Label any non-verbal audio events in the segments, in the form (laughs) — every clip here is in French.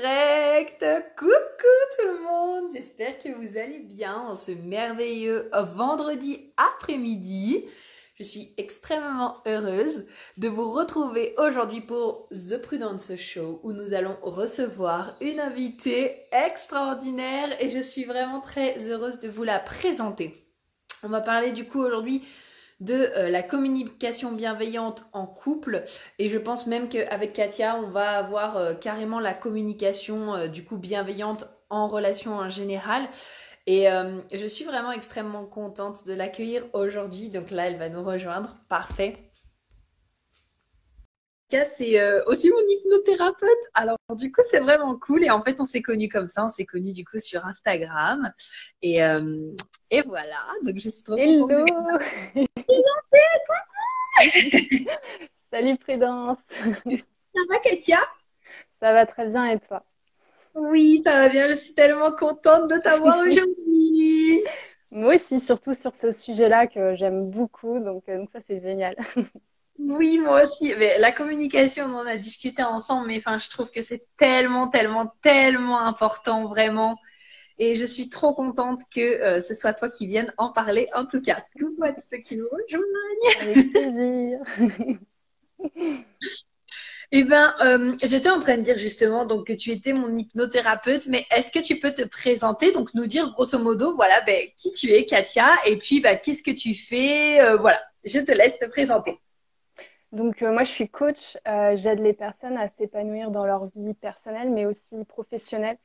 Coucou tout le monde J'espère que vous allez bien en ce merveilleux vendredi après-midi. Je suis extrêmement heureuse de vous retrouver aujourd'hui pour The Prudence Show où nous allons recevoir une invitée extraordinaire et je suis vraiment très heureuse de vous la présenter. On va parler du coup aujourd'hui de euh, la communication bienveillante en couple. Et je pense même qu'avec Katia, on va avoir euh, carrément la communication euh, du coup bienveillante en relation en général. Et je suis vraiment extrêmement contente de l'accueillir aujourd'hui. Donc là, elle va nous rejoindre. Parfait c'est aussi mon hypnothérapeute. Alors du coup, c'est vraiment cool. Et en fait, on s'est connus comme ça. On s'est connus du coup sur Instagram. Et, et voilà. Donc je suis trop contente. (laughs) Salut Prudence. Ça va Katia? Ça va très bien et toi? Oui, ça va bien. Je suis tellement contente de t'avoir (laughs) aujourd'hui. Moi aussi, surtout sur ce sujet-là que j'aime beaucoup. Donc, euh, donc ça, c'est génial. (laughs) Oui, moi aussi. Mais la communication, on en a discuté ensemble, mais enfin, je trouve que c'est tellement, tellement, tellement important, vraiment. Et je suis trop contente que euh, ce soit toi qui viennes en parler. En tout cas, coucou à tous ceux qui nous rejoignent. Avec plaisir. (laughs) Eh bien, euh, j'étais en train de dire justement donc que tu étais mon hypnothérapeute, mais est-ce que tu peux te présenter, donc nous dire grosso modo, voilà, ben, qui tu es, Katia, et puis ben, qu'est-ce que tu fais, euh, voilà, je te laisse te présenter. Donc moi, je suis coach, j'aide les personnes à s'épanouir dans leur vie personnelle, mais aussi professionnelle.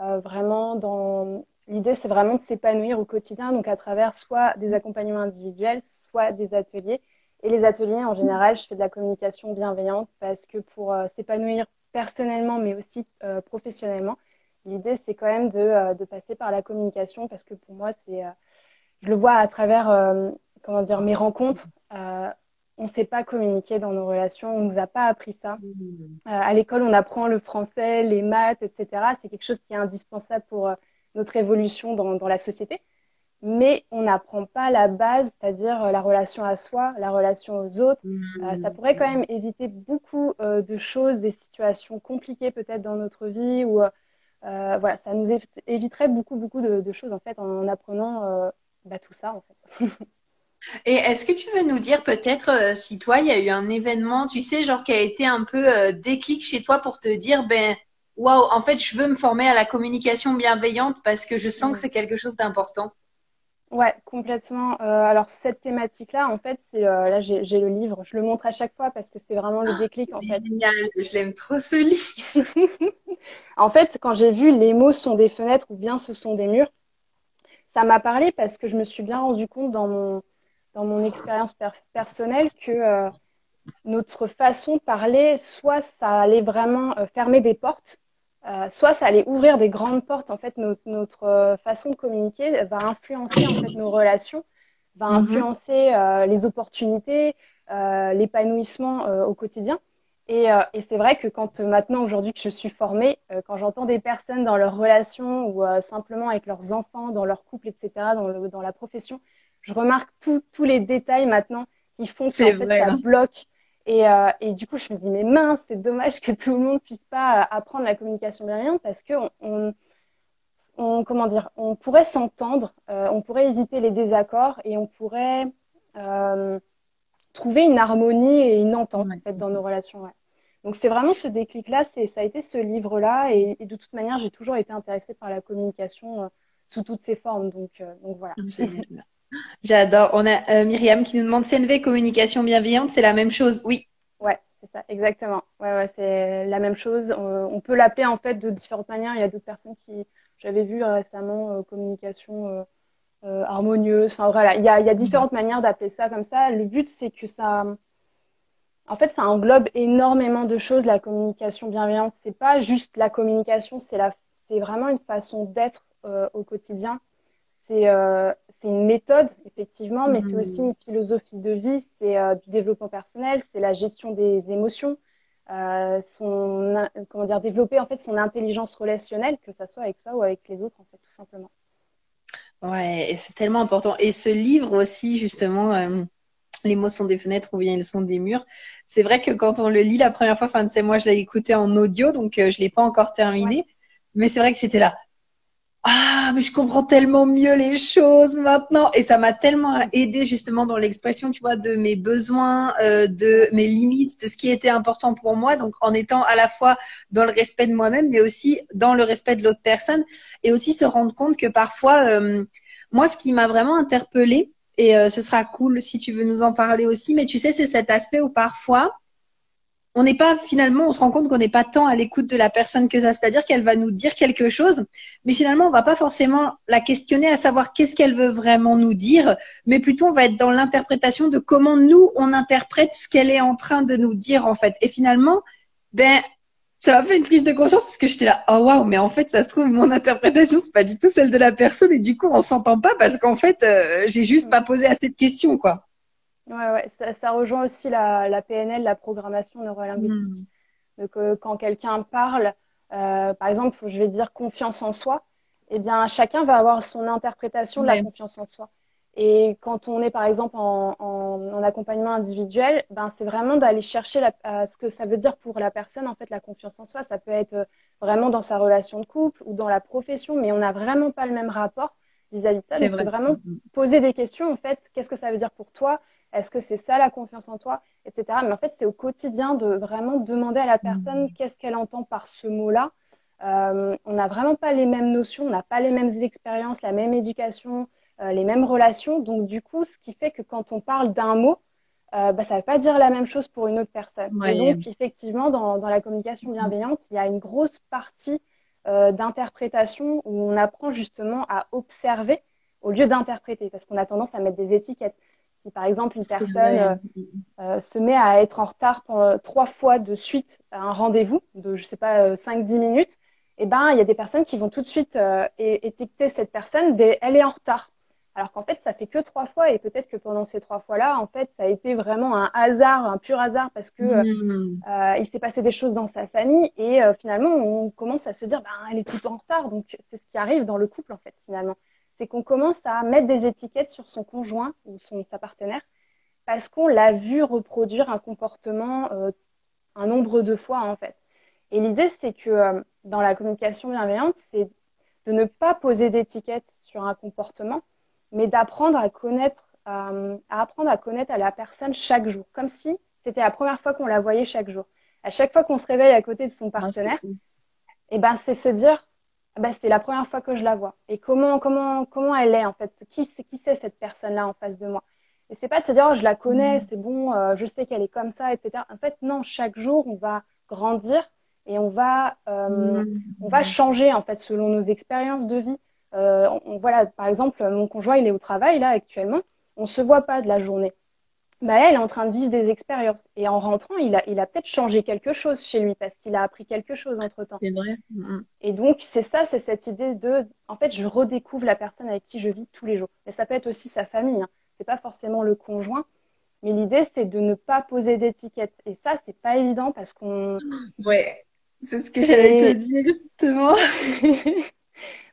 Euh, vraiment dans l'idée, c'est vraiment de s'épanouir au quotidien, donc à travers soit des accompagnements individuels, soit des ateliers. Et les ateliers, en général, je fais de la communication bienveillante parce que pour euh, s'épanouir personnellement, mais aussi euh, professionnellement, l'idée, c'est quand même de, de, passer par la communication parce que pour moi, c'est, je le vois à travers, comment dire, mes rencontres on ne sait pas communiquer dans nos relations, on ne nous a pas appris ça. Mmh. Euh, à l'école, on apprend le français, les maths, etc. C'est quelque chose qui est indispensable pour euh, notre évolution dans, la société. Mais on n'apprend pas la base, c'est-à-dire euh, la relation à soi, la relation aux autres. Mmh. ça pourrait quand même éviter beaucoup de choses, des situations compliquées peut-être dans notre vie. Ou voilà, ça nous éviterait beaucoup, beaucoup de, choses en fait en, apprenant bah, tout ça en fait. (laughs) Et est-ce que tu veux nous dire peut-être euh, si toi, il y a eu un événement, tu sais, genre qui a été un peu euh, déclic chez toi pour te dire, ben, waouh, en fait, je veux me former à la communication bienveillante parce que je sens que c'est quelque chose d'important. Ouais, complètement. Euh, alors cette thématique-là, en fait, c'est là j'ai le livre, je le montre à chaque fois parce que c'est vraiment le déclic en fait. Génial, je l'aime trop ce livre. (laughs) en fait, quand j'ai vu les mots sont des fenêtres ou bien ce sont des murs, ça m'a parlé parce que je me suis bien rendu compte dans mon dans mon expérience personnelle que euh, notre façon de parler, soit ça allait vraiment euh, fermer des portes, euh, soit ça allait ouvrir des grandes portes. En fait, notre, notre façon de communiquer va influencer en fait, nos relations, va mhm. influencer les opportunités, l'épanouissement au quotidien. Et, et c'est vrai que quand maintenant, aujourd'hui que je suis formée, quand j'entends des personnes dans leurs relations ou simplement avec leurs enfants, dans leur couple, etc., dans, le, dans la profession, je remarque tous les détails maintenant qui font que fait, ça bloque. Et, euh, et, du coup, je me dis, mais mince, c'est dommage que tout le monde puisse pas apprendre la communication bienveillante parce que on, on, comment dire, on pourrait s'entendre, euh, on pourrait éviter les désaccords et on pourrait euh, trouver une harmonie et une entente en fait, dans nos relations. Ouais. Donc c'est vraiment ce déclic-là, ça a été ce livre-là et, et, de toute manière, j'ai toujours été intéressée par la communication sous toutes ses formes. Donc, donc voilà. (laughs) J'adore. On a euh, Myriam qui nous demande CNV communication bienveillante, c'est la même chose Oui. Ouais, c'est ça, exactement. Ouais, ouais, c'est la même chose. on peut l'appeler en fait de différentes manières. Il y a d'autres personnes qui, j'avais vu euh, récemment, euh, communication harmonieuse. Enfin voilà, il y a, il y a différentes manières d'appeler ça comme ça. Le but, c'est que ça, en fait, ça englobe énormément de choses. La communication bienveillante, c'est pas juste la communication, c'est la, c'est vraiment une façon d'être au quotidien euh, c'est une méthode, effectivement, mais c'est aussi une philosophie de vie, c'est euh, du développement personnel, c'est la gestion des émotions, euh, son, comment dire, développer en fait son intelligence relationnelle, que ça soit avec soi ou avec les autres, en fait, tout simplement. Ouais, c'est tellement important. Et ce livre aussi, justement, les mots sont des fenêtres ou bien ils sont des murs. C'est vrai que quand on le lit la première fois, enfin, tu sais, moi, je l'ai écouté en audio, donc je l'ai pas encore terminé. Mais c'est vrai que j'étais là. Ah, mais je comprends tellement mieux les choses maintenant. Et ça m'a tellement aidé justement dans l'expression, tu vois, de mes besoins, euh, de mes limites, de ce qui était important pour moi. Donc, en étant à la fois dans le respect de moi-même, mais aussi dans le respect de l'autre personne. Et aussi se rendre compte que parfois, euh, moi, ce qui m'a vraiment interpellée, et euh, ce sera cool si tu veux nous en parler aussi. Mais tu sais, c'est cet aspect où parfois, on n'est pas finalement, on se rend compte qu'on n'est pas tant à l'écoute de la personne que ça. C'est-à-dire qu'elle va nous dire quelque chose, mais finalement, on va pas forcément la questionner à savoir qu'est-ce qu'elle veut vraiment nous dire, mais plutôt on va être dans l'interprétation de comment nous on interprète ce qu'elle est en train de nous dire en fait. Et finalement, ben ça m'a fait une prise de conscience parce que j'étais là, oh waouh, mais en fait, ça se trouve, mon interprétation, c'est pas du tout celle de la personne et du coup, on s'entend pas parce qu'en fait, euh, j'ai juste pas posé assez de questions, quoi. Ouais, ouais, ça, ça rejoint aussi la, la, PNL, la programmation neurolinguistique. Hmm. Donc, euh, quand quelqu'un parle, euh, par exemple, je vais dire confiance en soi, eh bien, chacun va avoir son interprétation de la confiance en soi. Et quand on est par exemple en, en, en accompagnement individuel, ben c'est vraiment d'aller chercher la, ce que ça veut dire pour la personne en fait la confiance en soi. Ça peut être euh, vraiment dans sa relation de couple ou dans la profession, mais on n'a vraiment pas le même rapport vis-à-vis de ça. C'est vraiment mm, mm. poser des questions en fait. Qu'est-ce que ça veut dire pour toi? Est-ce que c'est ça la confiance en toi, etc. Mais en fait c'est au quotidien de vraiment demander à la personne mmh. qu'est-ce qu'elle entend par ce mot-là. Euh, on n'a vraiment pas les mêmes notions, on n'a pas les mêmes expériences, la même éducation. Euh, les mêmes relations. Donc, du coup, ce qui fait que quand on parle d'un mot, euh, bah, ça ne veut pas dire la même chose pour une autre personne. Et donc, effectivement, dans, dans, la communication bienveillante, il y a une grosse partie d'interprétation où on apprend justement à observer au lieu d'interpréter, parce qu'on a tendance à mettre des étiquettes. Si par exemple une personne euh, se met à être en retard pour, trois fois de suite à un rendez-vous de, je sais pas, 5-10 minutes, eh ben, il y a des personnes qui vont tout de suite étiqueter cette personne des elle est en retard alors qu'en fait ça fait que trois fois et peut-être que pendant ces trois fois-là, en fait, ça a été vraiment un hasard, un pur hasard parce que mmh. euh, il s'est passé des choses dans sa famille et euh, finalement on commence à se dire, ben elle est tout en retard, donc c'est ce qui arrive dans le couple en fait finalement, c'est qu'on commence à mettre des étiquettes sur son conjoint ou son sa partenaire parce qu'on l'a vu reproduire un comportement euh, un nombre de fois en fait. Et l'idée c'est que dans la communication bienveillante, c'est de ne pas poser d'étiquette sur un comportement mais d'apprendre à connaître, euh, à apprendre à connaître à la personne chaque jour, comme si c'était la première fois qu'on la voyait chaque jour. À chaque fois qu'on se réveille à côté de son ah, partenaire, et eh ben c'est se dire, ah ben, c'est la première fois que je la vois. Et comment comment comment elle est en fait? Qui c'est qui c'est cette personne-là en face de moi? Et c'est pas de se dire, oh, je la connais, mmh. c'est bon, euh, je sais qu'elle est comme ça, etc. En fait, non, chaque jour on va grandir et on va euh, mmh. on va changer en fait selon nos expériences de vie. Euh, on, voilà, par exemple, mon conjoint, il est au travail là actuellement. On se voit pas de la journée. Bah, elle est en train de vivre des expériences. Et en rentrant, il a, il a peut-être changé quelque chose chez lui parce qu'il a appris quelque chose entre temps. C'est vrai. Et donc, c'est ça, c'est cette idée de, en fait, je redécouvre la personne avec qui je vis tous les jours. Et ça peut être aussi sa famille. Hein. C'est pas forcément le conjoint. Mais l'idée, c'est de ne pas poser d'étiquette. Et ça, c'est pas évident parce qu'on. (gasps) Ouais. C'est ce que j'allais te dire, justement. (laughs)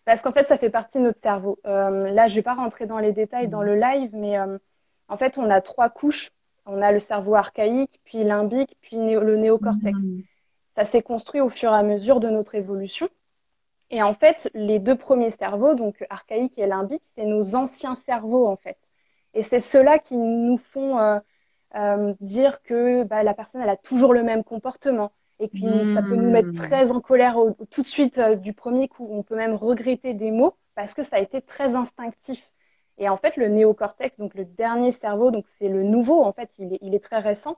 Parce qu'en fait, ça fait partie de notre cerveau. Euh, là, je ne vais pas rentrer dans les détails dans le live, mais euh, en fait, on a trois couches. On a le cerveau archaïque, puis limbique, puis le néocortex. Mmh. Ça s'est construit au fur et à mesure de notre évolution. Et en fait, les deux premiers cerveaux, donc archaïque et limbique, c'est nos anciens cerveaux, en fait. Et c'est ceux-là qui nous font euh, dire que bah, la personne, elle a toujours le même comportement et puis, ça peut nous mettre hmm. très en colère tout de suite euh, du premier coup. On peut même regretter des mots parce que ça a été très instinctif. Et en fait, le néocortex, donc le dernier cerveau, donc c'est le nouveau, en fait, il est, très récent,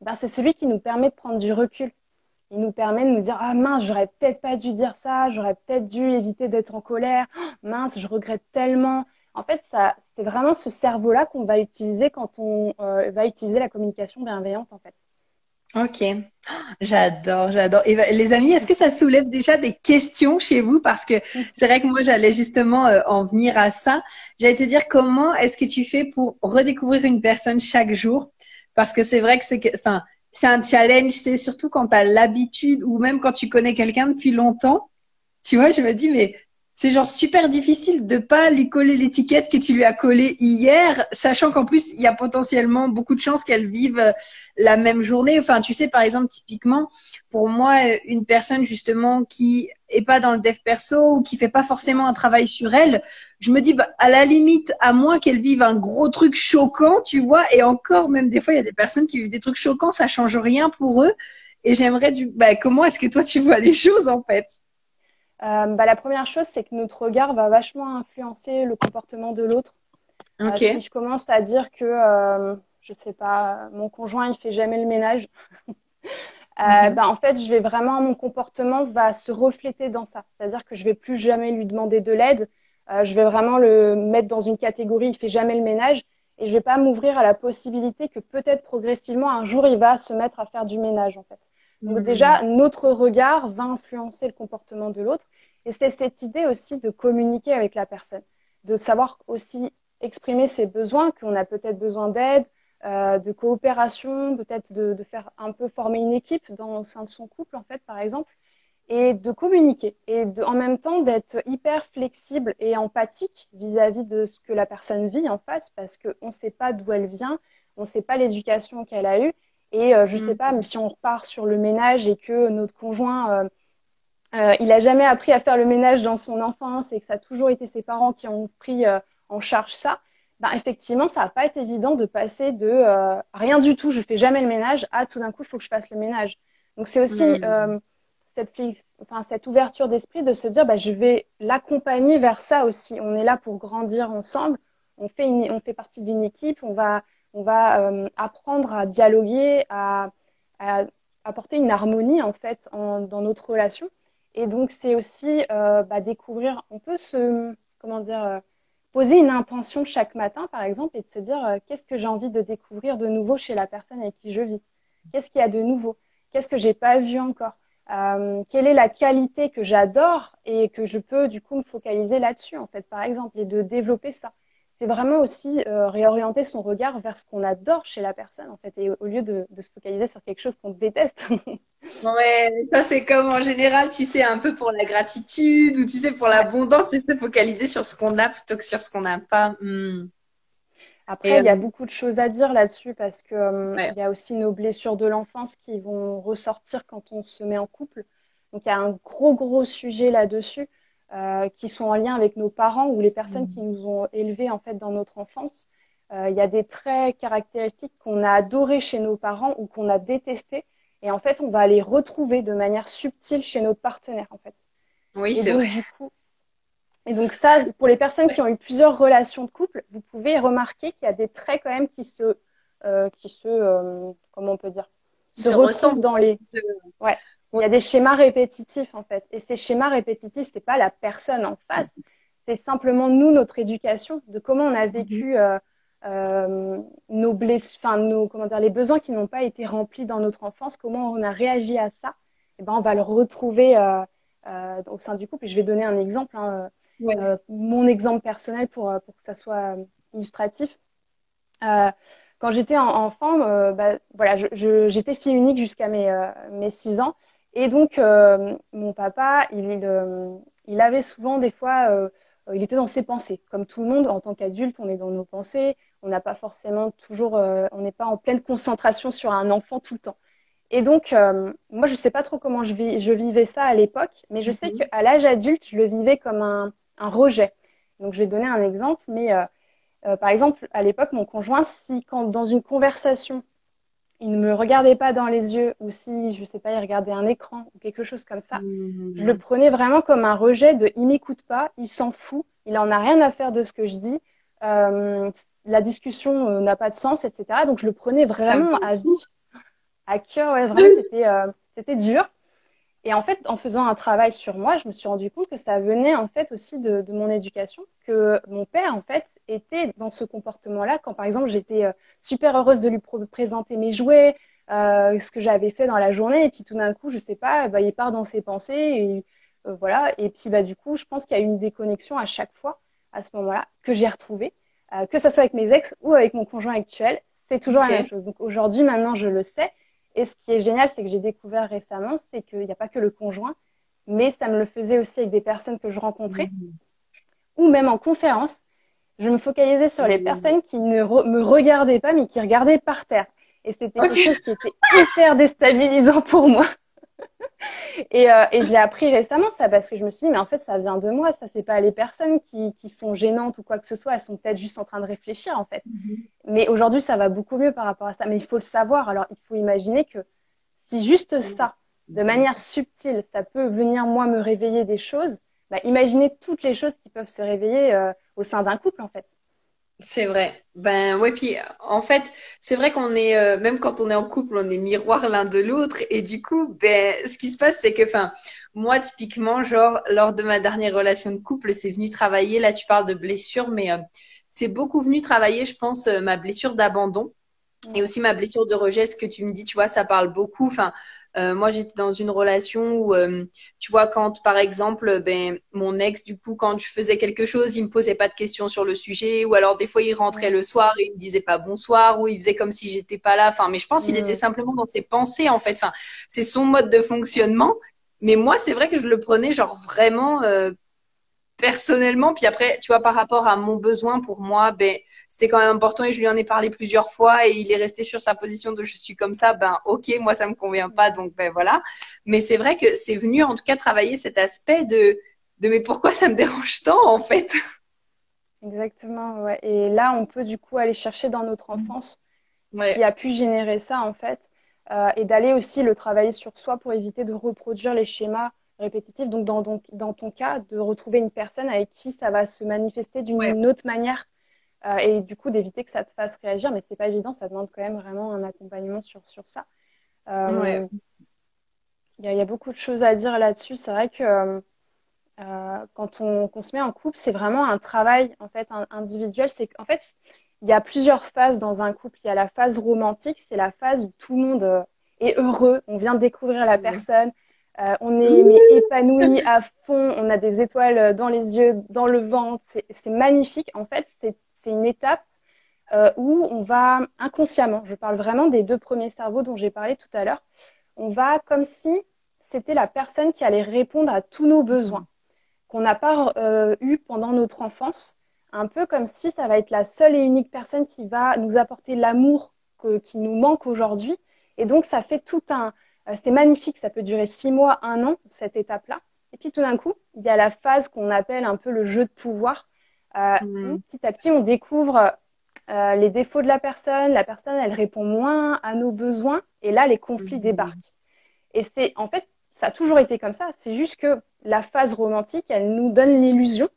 ben, c'est celui qui nous permet de prendre du recul. Il nous permet de nous dire Ah mince, j'aurais peut-être pas dû dire ça, j'aurais peut-être dû éviter d'être en colère, oh, mince, je regrette tellement. En fait, c'est vraiment ce cerveau-là qu'on va utiliser quand on euh, va utiliser la communication bienveillante, en fait. Ok, j'adore, j'adore. Ben, les amis, est-ce que ça soulève déjà des questions chez vous? Parce que c'est vrai que moi, j'allais justement euh, en venir à ça. J'allais te dire comment est-ce que tu fais pour redécouvrir une personne chaque jour? Parce que c'est vrai que c'est, enfin, c'est un challenge. C'est surtout quand tu as l'habitude ou même quand tu connais quelqu'un depuis longtemps. Tu vois, je me dis mais c'est genre super difficile de pas lui coller l'étiquette que tu lui as collée hier, sachant qu'en plus il y a potentiellement beaucoup de chances qu'elle vive la même journée. Enfin, tu sais, par exemple, typiquement, pour moi, une personne justement qui est pas dans le dev perso ou qui fait pas forcément un travail sur elle, je me dis, bah, à la limite, à moins qu'elle vive un gros truc choquant, tu vois, et encore, même des fois, il y a des personnes qui vivent des trucs choquants, ça change rien pour eux. Et j'aimerais du, bah, comment est-ce que toi tu vois les (laughs) choses en fait? euh, bah, La première chose, c'est que notre regard va vachement influencer le comportement de l'autre. Euh, si je commence à dire que, euh, je sais pas, mon conjoint, il fait jamais le ménage, (laughs) mhm. bah, en fait, je vais vraiment, mon comportement va se refléter dans ça. C'est-à-dire que je vais plus jamais lui demander de l'aide. je vais vraiment le mettre dans une catégorie, il fait jamais le ménage. Et je vais pas m'ouvrir à la possibilité que peut-être progressivement, un jour, il va se mettre à faire du ménage, en fait. Donc déjà, notre regard va influencer le comportement de l'autre. Et c'est cette idée aussi de communiquer avec la personne, de savoir aussi exprimer ses besoins, qu'on a peut-être besoin d'aide, euh, de coopération, peut-être de, faire un peu former une équipe dans, au sein de son couple, en fait, par exemple, et de communiquer. Et en même temps, d'être hyper flexible et empathique vis-à-vis de ce que la personne vit en face, parce qu'on ne sait pas d'où elle vient, on ne sait pas l'éducation qu'elle a eue. Et euh, je ne sais mm. pas, mais si on repart sur le ménage et que notre conjoint, euh, euh, il n'a jamais appris à faire le ménage dans son enfance et que ça a toujours été ses parents qui ont pris en charge ça, ben, effectivement, ça n'a pas été évident de passer de rien du tout, je fais jamais le ménage, à tout d'un coup, il faut que je fasse le ménage. Donc c'est aussi mm. cette, enfin, cette ouverture d'esprit de se dire, bah, je vais l'accompagner vers ça aussi. On est là pour grandir ensemble, on fait, on fait partie d'une équipe, on va on va euh, apprendre à dialoguer, à, apporter une harmonie en fait dans notre relation. Et donc c'est aussi euh, bah, découvrir, on peut se, comment dire, euh, poser une intention chaque matin par exemple et se dire qu'est-ce que j'ai envie de découvrir de nouveau chez la personne avec qui je vis, qu'est-ce qu'il y a de nouveau, qu'est-ce que j'ai pas vu encore? quelle est la qualité que j'adore et que je peux du coup me focaliser là-dessus en fait par exemple et de développer ça c'est vraiment aussi euh, réorienter son regard vers ce qu'on adore chez la personne, en fait, et au lieu de, se focaliser sur quelque chose qu'on déteste. (laughs) ouais, ça c'est comme en général, tu sais, un peu pour la gratitude ou tu sais, pour l'abondance, c'est se focaliser sur ce qu'on a plutôt que sur ce qu'on n'a pas. Hmm. Après, il y a euh, beaucoup de choses à dire là-dessus parce que euh, il y a aussi nos blessures de l'enfance qui vont ressortir quand on se met en couple. Donc il y a un gros gros sujet là-dessus. Euh, qui sont en lien avec nos parents ou les personnes qui nous ont élevés en fait dans notre enfance. Euh, il y a des traits caractéristiques qu'on a adorés chez nos parents ou qu'on a détestés. Et en fait, on va les retrouver de manière subtile chez notre partenaire, en fait. Oui, c'est vrai. et donc ça, pour les personnes qui ont eu plusieurs relations de couple, vous pouvez remarquer qu'il y a des traits quand même qui se, euh, qui se, comment on peut dire, se, retrouvent dans les. Ouais. Il y a des schémas répétitifs en fait. Et ces schémas répétitifs, c'est pas la personne en face, c'est simplement nous, notre éducation, de comment on a vécu mhm. euh, euh, nos blessures, enfin nos, comment dire, les besoins qui n'ont pas été remplis dans notre enfance, comment on a réagi à ça. Et eh ben, on va le retrouver euh, au sein du couple. Et je vais donner un exemple, hein, mon exemple personnel pour, pour que ça soit illustratif quand j'étais enfant, bah, voilà, j'étais fille unique jusqu'à mes, mes 6 ans. Et donc, euh, mon papa, il, euh, il, avait souvent des fois, euh, il était dans ses pensées. Comme tout le monde, en tant qu'adulte, on est dans nos pensées. On n'a pas forcément toujours, on n'est pas en pleine concentration sur un enfant tout le temps. Et donc, moi, je ne sais pas trop comment je, vis, je vivais ça à l'époque, mais je sais mhm. qu'à l'âge adulte, je le vivais comme un, un, rejet. Donc, je vais donner un exemple, mais par exemple, à l'époque, mon conjoint, si quand dans une conversation, il ne me regardait pas dans les yeux ou si, je sais pas, il regardait un écran ou quelque chose comme ça, mmh. je le prenais vraiment comme un rejet de il m'écoute pas, il s'en fout, il en a rien à faire de ce que je dis, euh, la discussion euh, n'a pas de sens, etc. Donc je le prenais vraiment à vie, à cœur, ouais, vraiment, c'était, euh, c'était dur. Et en fait, en faisant un travail sur moi, je me suis rendu compte que ça venait en fait aussi de, de mon éducation, que mon père, en fait, était dans ce comportement-là quand, par exemple, j'étais euh, super heureuse de lui présenter mes jouets, euh, ce que j'avais fait dans la journée, et puis tout d'un coup, je sais pas, bah, il part dans ses pensées, et euh, voilà. Et puis, bah, du coup, je pense qu'il y a eu une déconnexion à chaque fois, à ce moment-là, que j'ai retrouvée, que ce soit avec mes ex ou avec mon conjoint actuel, c'est toujours la même chose. Donc aujourd'hui, maintenant, je le sais. Et ce qui est génial, c'est que j'ai découvert récemment, c'est qu'il n'y a pas que le conjoint, mais ça me le faisait aussi avec des personnes que je rencontrais, mmh. ou même en conférence. Je me focalisais sur les personnes qui ne me regardaient pas, mais qui regardaient par terre. Et c'était quelque chose qui était hyper déstabilisant pour moi. (laughs) et, euh, et je l'ai appris récemment, ça, parce que je me suis dit, mais en fait, ça vient de moi, ça, c'est pas les personnes qui, qui, sont gênantes ou quoi que ce soit, elles sont peut-être juste en train de réfléchir, en fait. Mhm. Mais aujourd'hui, ça va beaucoup mieux par rapport à ça. Mais il faut le savoir. Alors, il faut imaginer que si juste ça, de manière subtile, ça peut venir, moi, me réveiller des choses, bah, imaginez toutes les choses qui peuvent se réveiller euh, au sein d'un couple, en fait. C'est vrai. Ben ouais, puis en fait, c'est vrai qu'on est euh, même quand on est en couple, on est miroir l'un de l'autre et du coup, ben ce qui se passe c'est que enfin moi typiquement genre lors de ma dernière relation de couple, c'est venu travailler là tu parles de blessure mais euh, c'est beaucoup venu travailler je pense euh, ma blessure d'abandon et aussi ma blessure de rejet, ce que tu me dis, tu vois, ça parle beaucoup. Enfin, euh, moi, j'étais dans une relation où, euh, tu vois, quand, par exemple, ben, mon ex, du coup, quand je faisais quelque chose, il me posait pas de questions sur le sujet, ou alors des fois, il rentrait le soir et il me disait pas bonsoir, ou il faisait comme si j'étais pas là. Enfin, mais je pense qu'il était simplement dans ses pensées, en fait. Enfin, c'est son mode de fonctionnement. Mais moi, c'est vrai que je le prenais genre vraiment euh, personnellement, puis après, tu vois, par rapport à mon besoin pour moi, ben, c'était quand même important et je lui en ai parlé plusieurs fois et il est resté sur sa position de je suis comme ça, ben, ok, moi ça me convient pas, donc ben voilà. Mais c'est vrai que c'est venu en tout cas travailler cet aspect de, de mais pourquoi ça me dérange tant en fait? Exactement, ouais. Et là, on peut du coup aller chercher dans notre enfance qui a pu générer ça en fait, euh, et d'aller aussi le travailler sur soi pour éviter de reproduire les schémas répétitif. Donc, dans, dans ton cas, de retrouver une personne avec qui ça va se manifester d'une autre manière euh, et du coup d'éviter que ça te fasse réagir. Mais c'est pas évident, ça demande quand même vraiment un accompagnement sur, sur ça. Euh, il y, a beaucoup de choses à dire là-dessus. C'est vrai que euh, quand on, se met en couple, c'est vraiment un travail en fait individuel. C'est qu'en fait, il y a plusieurs phases dans un couple. Il y a la phase romantique, c'est la phase où tout le monde est heureux, on vient de découvrir la personne, euh, on est mais, épanoui à fond, on a des étoiles dans les yeux, dans le ventre, c'est magnifique. En fait, c'est une étape euh, où on va inconsciemment, je parle vraiment des deux premiers cerveaux dont j'ai parlé tout à l'heure, on va comme si c'était la personne qui allait répondre à tous nos besoins qu'on n'a pas euh, eu pendant notre enfance, un peu comme si ça va être la seule et unique personne qui va nous apporter l'amour qui nous manque aujourd'hui. Et donc, ça fait tout un, euh, c'est magnifique, ça peut durer six mois, un an, cette étape-là. Et puis tout d'un coup, il y a la phase qu'on appelle un peu le jeu de pouvoir. Euh, mmh. Petit à petit, on découvre euh, les défauts de la personne. La personne, elle répond moins à nos besoins. Et là, les conflits mmh. débarquent. Et c'est, en fait, ça a toujours été comme ça. C'est juste que la phase romantique, elle nous donne l'illusion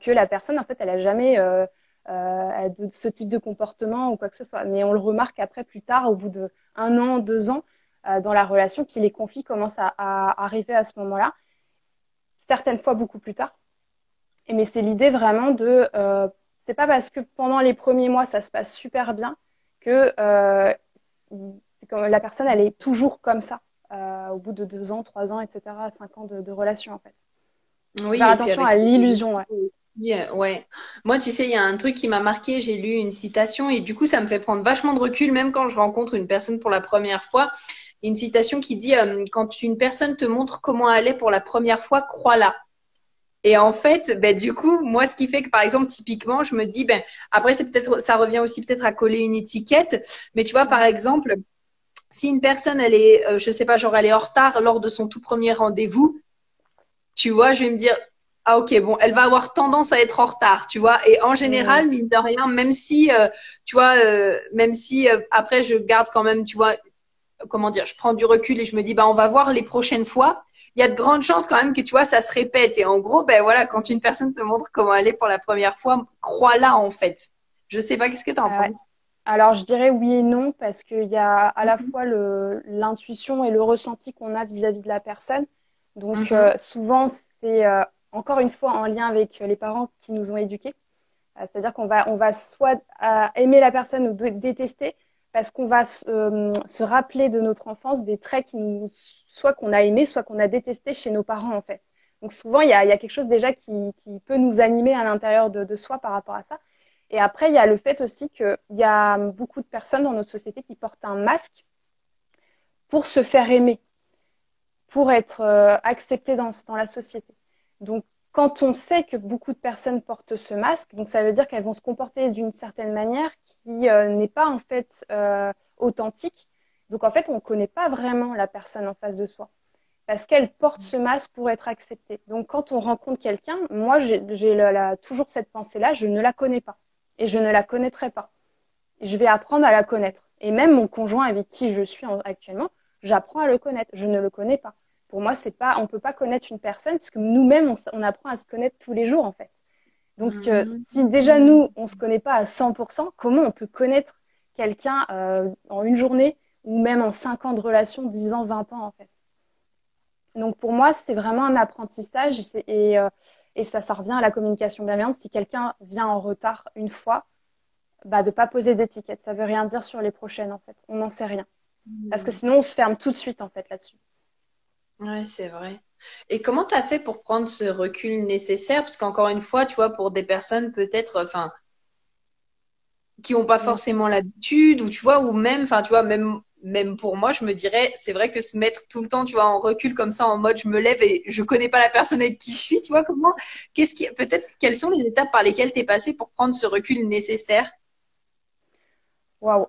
que la personne, en fait, elle a jamais de ce type de comportement ou quoi que ce soit. Mais on le remarque après, plus tard, au bout de un an, deux ans, euh, dans la relation, puis les conflits commencent à, arriver à ce moment-là, certaines fois beaucoup plus tard. Et, mais c'est l'idée vraiment de, euh, c'est pas parce que pendant les premiers mois ça se passe super bien que euh, comme la personne elle est toujours comme ça euh, au bout de deux ans, trois ans, etc., cinq ans de, relation en fait. Oui, Faire attention à l'illusion. Ouais. ouais. Moi, tu sais, il y a un truc qui m'a marqué. J'ai lu une citation et du coup, ça me fait prendre vachement de recul, même quand je rencontre une personne pour la première fois une citation qui dit euh, quand une personne te montre comment elle est pour la première fois, crois-la. Et en fait, ben, du coup, moi, ce qui fait que, par exemple, typiquement, je me dis, ben, après, c'est peut-être, ça revient aussi peut-être à coller une étiquette. Mais tu vois, par exemple, si une personne, elle est, euh, je sais pas, genre, elle est en retard lors de son tout premier rendez-vous, tu vois, je vais me dire, ah ok, bon, elle va avoir tendance à être en retard, tu vois. Et en général, mine de rien, même si, euh, tu vois, même si après je garde quand même, tu vois, comment dire, je prends du recul et je me dis, bah, on va voir les prochaines fois. Il y a de grandes chances quand même que tu vois, ça se répète. Et en gros, ben voilà, quand une personne te montre comment elle est pour la première fois, crois-la en fait. Je sais pas, qu'est-ce que tu en penses? Alors, je dirais oui et non, parce qu'il y a à la mhm. fois l'intuition et le ressenti qu'on a vis-à-vis de la personne. Donc, mhm. euh, souvent, c'est euh, encore une fois en lien avec les parents qui nous ont éduqués. Euh, c'est-à-dire qu'on va, on va soit aimer la personne ou détester, parce qu'on va euh, se rappeler de notre enfance des traits qui nous, soit qu'on a aimé, soit qu'on a détesté chez nos parents en fait. Donc souvent il y a, quelque chose déjà qui, peut nous animer à l'intérieur de, soi par rapport à ça. Et après il y a le fait aussi qu'il y a beaucoup de personnes dans notre société qui portent un masque pour se faire aimer, pour être euh, acceptées dans, dans la société. Donc, quand on sait que beaucoup de personnes portent ce masque, donc ça veut dire qu'elles vont se comporter d'une certaine manière qui euh, n'est pas en fait euh, authentique. Donc en fait, on ne connaît pas vraiment la personne en face de soi parce qu'elle porte ce masque pour être acceptée. Donc quand on rencontre quelqu'un, moi j'ai toujours cette pensée-là, je ne la connais pas et je ne la connaîtrai pas. je vais apprendre à la connaître. Et même mon conjoint avec qui je suis actuellement, j'apprends à le connaître. Je ne le connais pas pour moi, c'est pas, on peut pas connaître une personne puisque nous-mêmes, on, apprend à se connaître tous les jours en fait. Donc, euh, mmh. si déjà nous, on se connaît pas à 100%, comment on peut connaître quelqu'un euh, en une journée ou même en 5 ans de relation, 10 ans, 20 ans en fait? Donc, pour moi, c'est vraiment un apprentissage et, euh, et, ça, ça revient à la communication bienveillante. Si quelqu'un vient en retard une fois, bah, de pas poser d'étiquette. Ça veut rien dire sur les prochaines en fait. On n'en sait rien. Parce que mmh. sinon, on se ferme tout de suite en fait là-dessus. Ouais, c'est vrai. Et comment tu as fait pour prendre ce recul nécessaire? Parce qu'encore une fois, tu vois, pour des personnes peut-être, enfin, qui n'ont pas forcément l'habitude, ou tu vois, ou même, enfin, tu vois, même, même pour moi, je me dirais, c'est vrai que se mettre tout le temps, tu vois, en recul comme ça, en mode, je me lève et je connais pas la personne avec qui je suis, tu vois, comment, qu'est-ce qui, peut-être, quelles sont les étapes par lesquelles tu es passé pour prendre ce recul nécessaire? Waouh.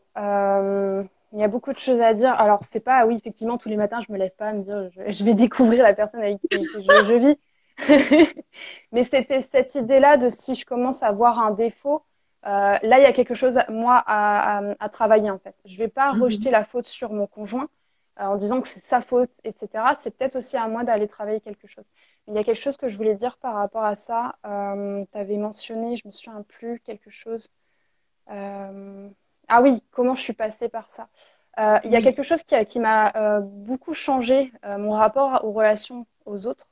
Euh, il y a beaucoup de choses à dire. Alors, c'est pas, oui, effectivement, tous les matins, je me lève pas à me dire, je, vais découvrir la personne avec qui, je, vis. (laughs) Mais c'était cette idée-là de si je commence à voir un défaut, euh, là, il y a quelque chose, moi, à, à, travailler, en fait. Je vais pas mhm. rejeter la faute sur mon conjoint euh, en disant que c'est sa faute, etc. C'est peut-être aussi à moi d'aller travailler quelque chose. Mais il y a quelque chose que je voulais dire par rapport à ça. Euh, tu avais mentionné, je me souviens plus, quelque chose. Euh, ah oui, comment je suis passée par ça? Euh, Il y a quelque chose qui, qui m'a euh, beaucoup changé euh, mon rapport aux relations aux autres.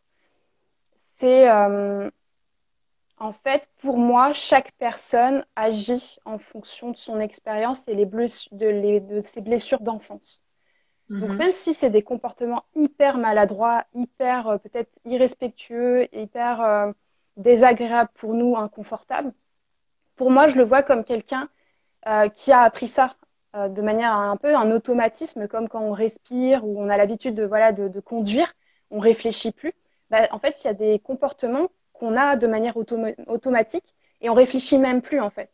C'est en fait, pour moi, chaque personne agit en fonction de son expérience et les de, de, ses blessures d'enfance. Donc mhm. même si c'est des comportements hyper maladroits, hyper peut-être irrespectueux, hyper désagréables pour nous, inconfortables, pour moi, je le vois comme quelqu'un euh, qui a appris ça euh, de manière un peu un automatisme, comme quand on respire ou on a l'habitude de, voilà, de, conduire, on réfléchit plus. Bah, en fait, il y a des comportements qu'on a de manière automatique et on réfléchit même plus en fait.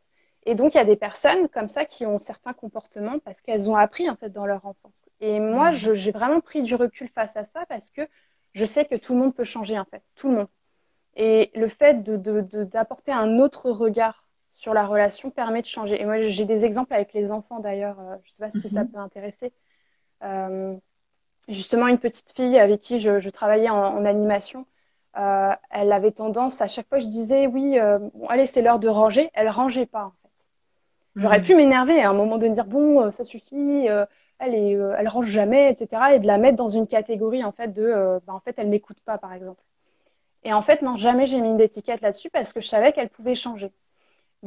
Et donc, il y a des personnes comme ça qui ont certains comportements parce qu'elles ont appris en fait dans leur enfance. Et moi, mmh. j'ai vraiment pris du recul face à ça parce que je sais que tout le monde peut changer en fait, tout le monde. Et le fait d'apporter de, un autre regard sur la relation permet de changer. Et moi, j'ai des exemples avec les enfants d'ailleurs. Euh, je ne sais pas si ça mhm. peut intéresser. Euh, justement, une petite fille avec qui je, travaillais en, animation, euh, elle avait tendance, à chaque fois, je disais oui, bon, allez, c'est l'heure de ranger. Elle rangeait pas en fait. J'aurais mhm. pu m'énerver à un moment de dire bon, ça suffit. elle est, elle range jamais, etc. Et de la mettre dans une catégorie en fait de, bah, en fait, elle m'écoute pas, par exemple. Et en fait, non, jamais j'ai mis une étiquette là-dessus parce que je savais qu'elle pouvait changer.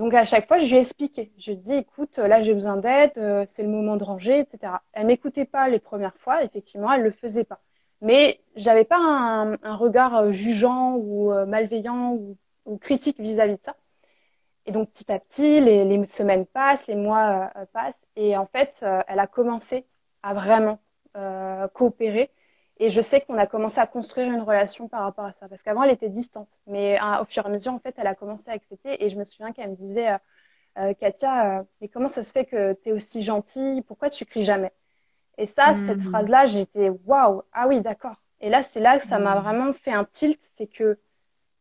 Donc à chaque fois, je lui ai expliqué. Je lui ai écoute, là j'ai besoin d'aide, euh, c'est le moment de ranger, etc. Elle m'écoutait pas les premières fois, effectivement, elle le faisait pas. Mais j'avais pas un, regard euh, jugeant ou euh, malveillant ou, critique vis-à-vis de ça. Et donc petit à petit, les, semaines passent, les mois passent, et en fait, elle a commencé à vraiment coopérer et je sais qu'on a commencé à construire une relation par rapport à ça. Parce qu'avant, elle était distante. Mais au fur et à mesure, en fait, elle a commencé à accepter. Et je me souviens qu'elle me disait, euh, euh, Katia, euh, mais comment ça se fait que tu es aussi gentille? Pourquoi tu cries jamais? Et ça, cette hmm. phrase-là, j'étais, waouh, ah oui, d'accord. Et là, c'est là que ça m'a hmm. vraiment fait un tilt. C'est que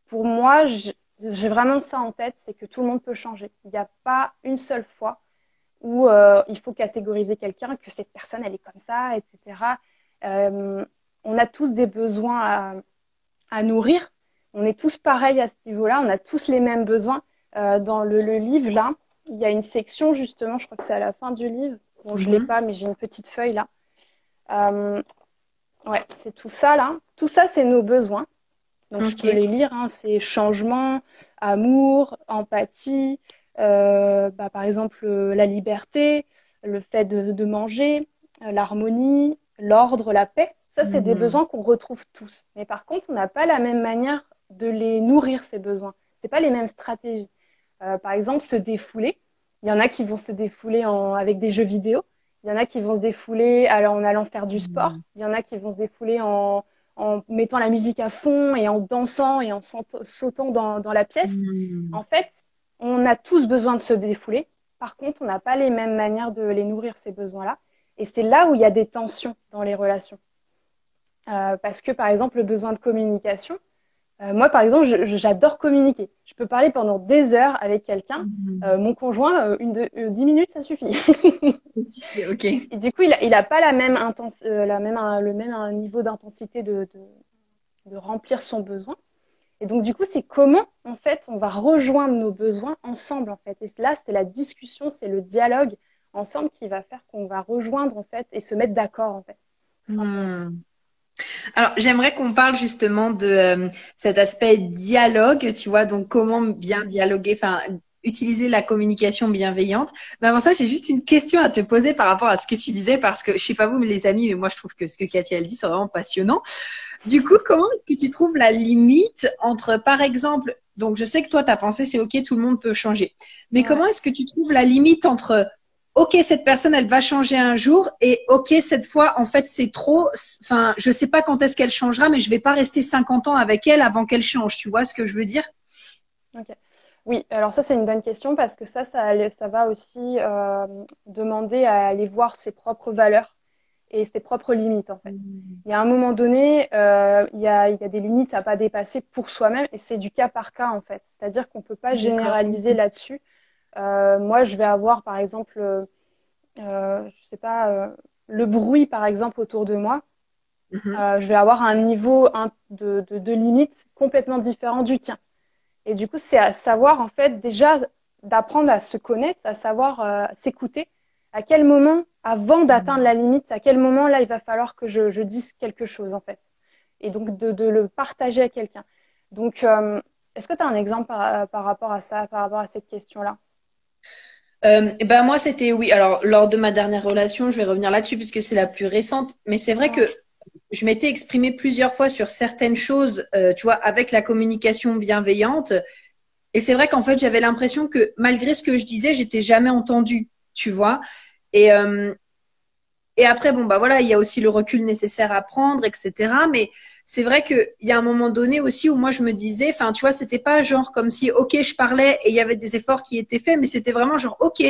pour moi, j'ai vraiment ça en tête, c'est que tout le monde peut changer. Il n'y a pas une seule fois où il faut catégoriser quelqu'un, que cette personne, elle est comme ça, etc on a tous des besoins à, nourrir. On est tous pareils à ce niveau-là. On a tous les mêmes besoins. Euh, dans le, livre, là, il y a une section, justement, je crois que c'est à la fin du livre. Bon, je ne l'ai mhm. pas, mais j'ai une petite feuille là. Euh, ouais, c'est tout ça, là. Tout ça, c'est nos besoins. Donc, je peux les lire. Hein. C'est changement, amour, empathie, euh, bah, par exemple, la liberté, le fait de manger, l'harmonie, l'ordre, la paix. Ça, c'est des mhm. besoins qu'on retrouve tous. Mais par contre, on n'a pas la même manière de les nourrir, ces besoins. Ce pas les mêmes stratégies. Euh, par exemple, se défouler. Il y en a qui vont se défouler avec des jeux vidéo. Il y en a qui vont se défouler en allant faire du sport. Mhm. Il y en a qui vont se défouler en, en mettant la musique à fond et en dansant et en sautant dans, dans la pièce. Hmm. En fait, on a tous besoin de se défouler. Par contre, on n'a pas les mêmes manières de les nourrir, ces besoins-là. Et c'est là où il y a des tensions dans les relations. Euh, parce que, par exemple, le besoin de communication, euh, moi, par exemple, j'adore communiquer. Je peux parler pendant des heures avec quelqu'un. Mhm. Euh, mon conjoint, une de, dix minutes, (laughs) ça suffit. ok. Et du coup, il n'a il a pas la même la même, le même niveau d'intensité de, de, de, remplir son besoin. Et donc, du coup, c'est comment, en fait, on va rejoindre nos besoins ensemble, en fait. Et là, c'est la discussion, c'est le dialogue ensemble qui va faire qu'on va rejoindre, en fait, et se mettre d'accord, en fait. Hmm. Alors, j'aimerais qu'on parle justement de euh, cet aspect dialogue, tu vois, donc comment bien dialoguer, enfin, utiliser la communication bienveillante. Mais avant ça, j'ai juste une question à te poser par rapport à ce que tu disais, parce que je sais pas vous, mais les amis, mais moi je trouve que ce que Katia elle dit, c'est vraiment passionnant. Du coup, comment est-ce que tu trouves la limite entre, par exemple, donc je sais que toi, ta pensée, c'est OK, tout le monde peut changer. Mais comment est-ce que tu trouves la limite entre ok cette personne elle va changer un jour et ok cette fois en fait c'est trop enfin je sais pas quand est-ce qu'elle changera mais je vais pas rester 50 ans avec elle avant qu'elle change tu vois ce que je veux dire? Oui alors ça c'est une bonne question parce que ça ça, ça va aussi euh, demander à aller voir ses propres valeurs et ses propres limites en fait. Mmh. il y a un moment donné euh, il, y a, il y a des limites à pas dépasser pour soi-même et c'est du cas par cas en fait. C'est-à-dire qu'on peut pas généraliser là-dessus moi, je vais avoir, par exemple, euh, euh je sais pas, euh, le bruit, par exemple, autour de moi. Mhm. je vais avoir un niveau de, de, de, limite complètement différent du tien. Et du coup, c'est à savoir, en fait, déjà d'apprendre à se connaître, à savoir s'écouter. À quel moment, avant d'atteindre la limite, à quel moment, là, il va falloir que je, je dise quelque chose, en fait. Et donc, de, de le partager à quelqu'un. Donc, est-ce que tu as un exemple par, par, rapport à ça, par rapport à cette question-là? Euh, ben moi c'était oui. Alors lors de ma dernière relation, je vais revenir là-dessus puisque c'est la plus récente. Mais c'est vrai que je m'étais exprimée plusieurs fois sur certaines choses, euh, tu vois, avec la communication bienveillante. Et c'est vrai qu'en fait j'avais l'impression que malgré ce que je disais, j'étais jamais entendue, tu vois. Et euh, et après bon bah voilà, il y a aussi le recul nécessaire à prendre, etc. Mais c'est vrai qu'il y a un moment donné aussi où moi je me disais, enfin tu vois, c'était pas genre comme si ok je parlais et il y avait des efforts qui étaient faits, mais c'était vraiment genre ok,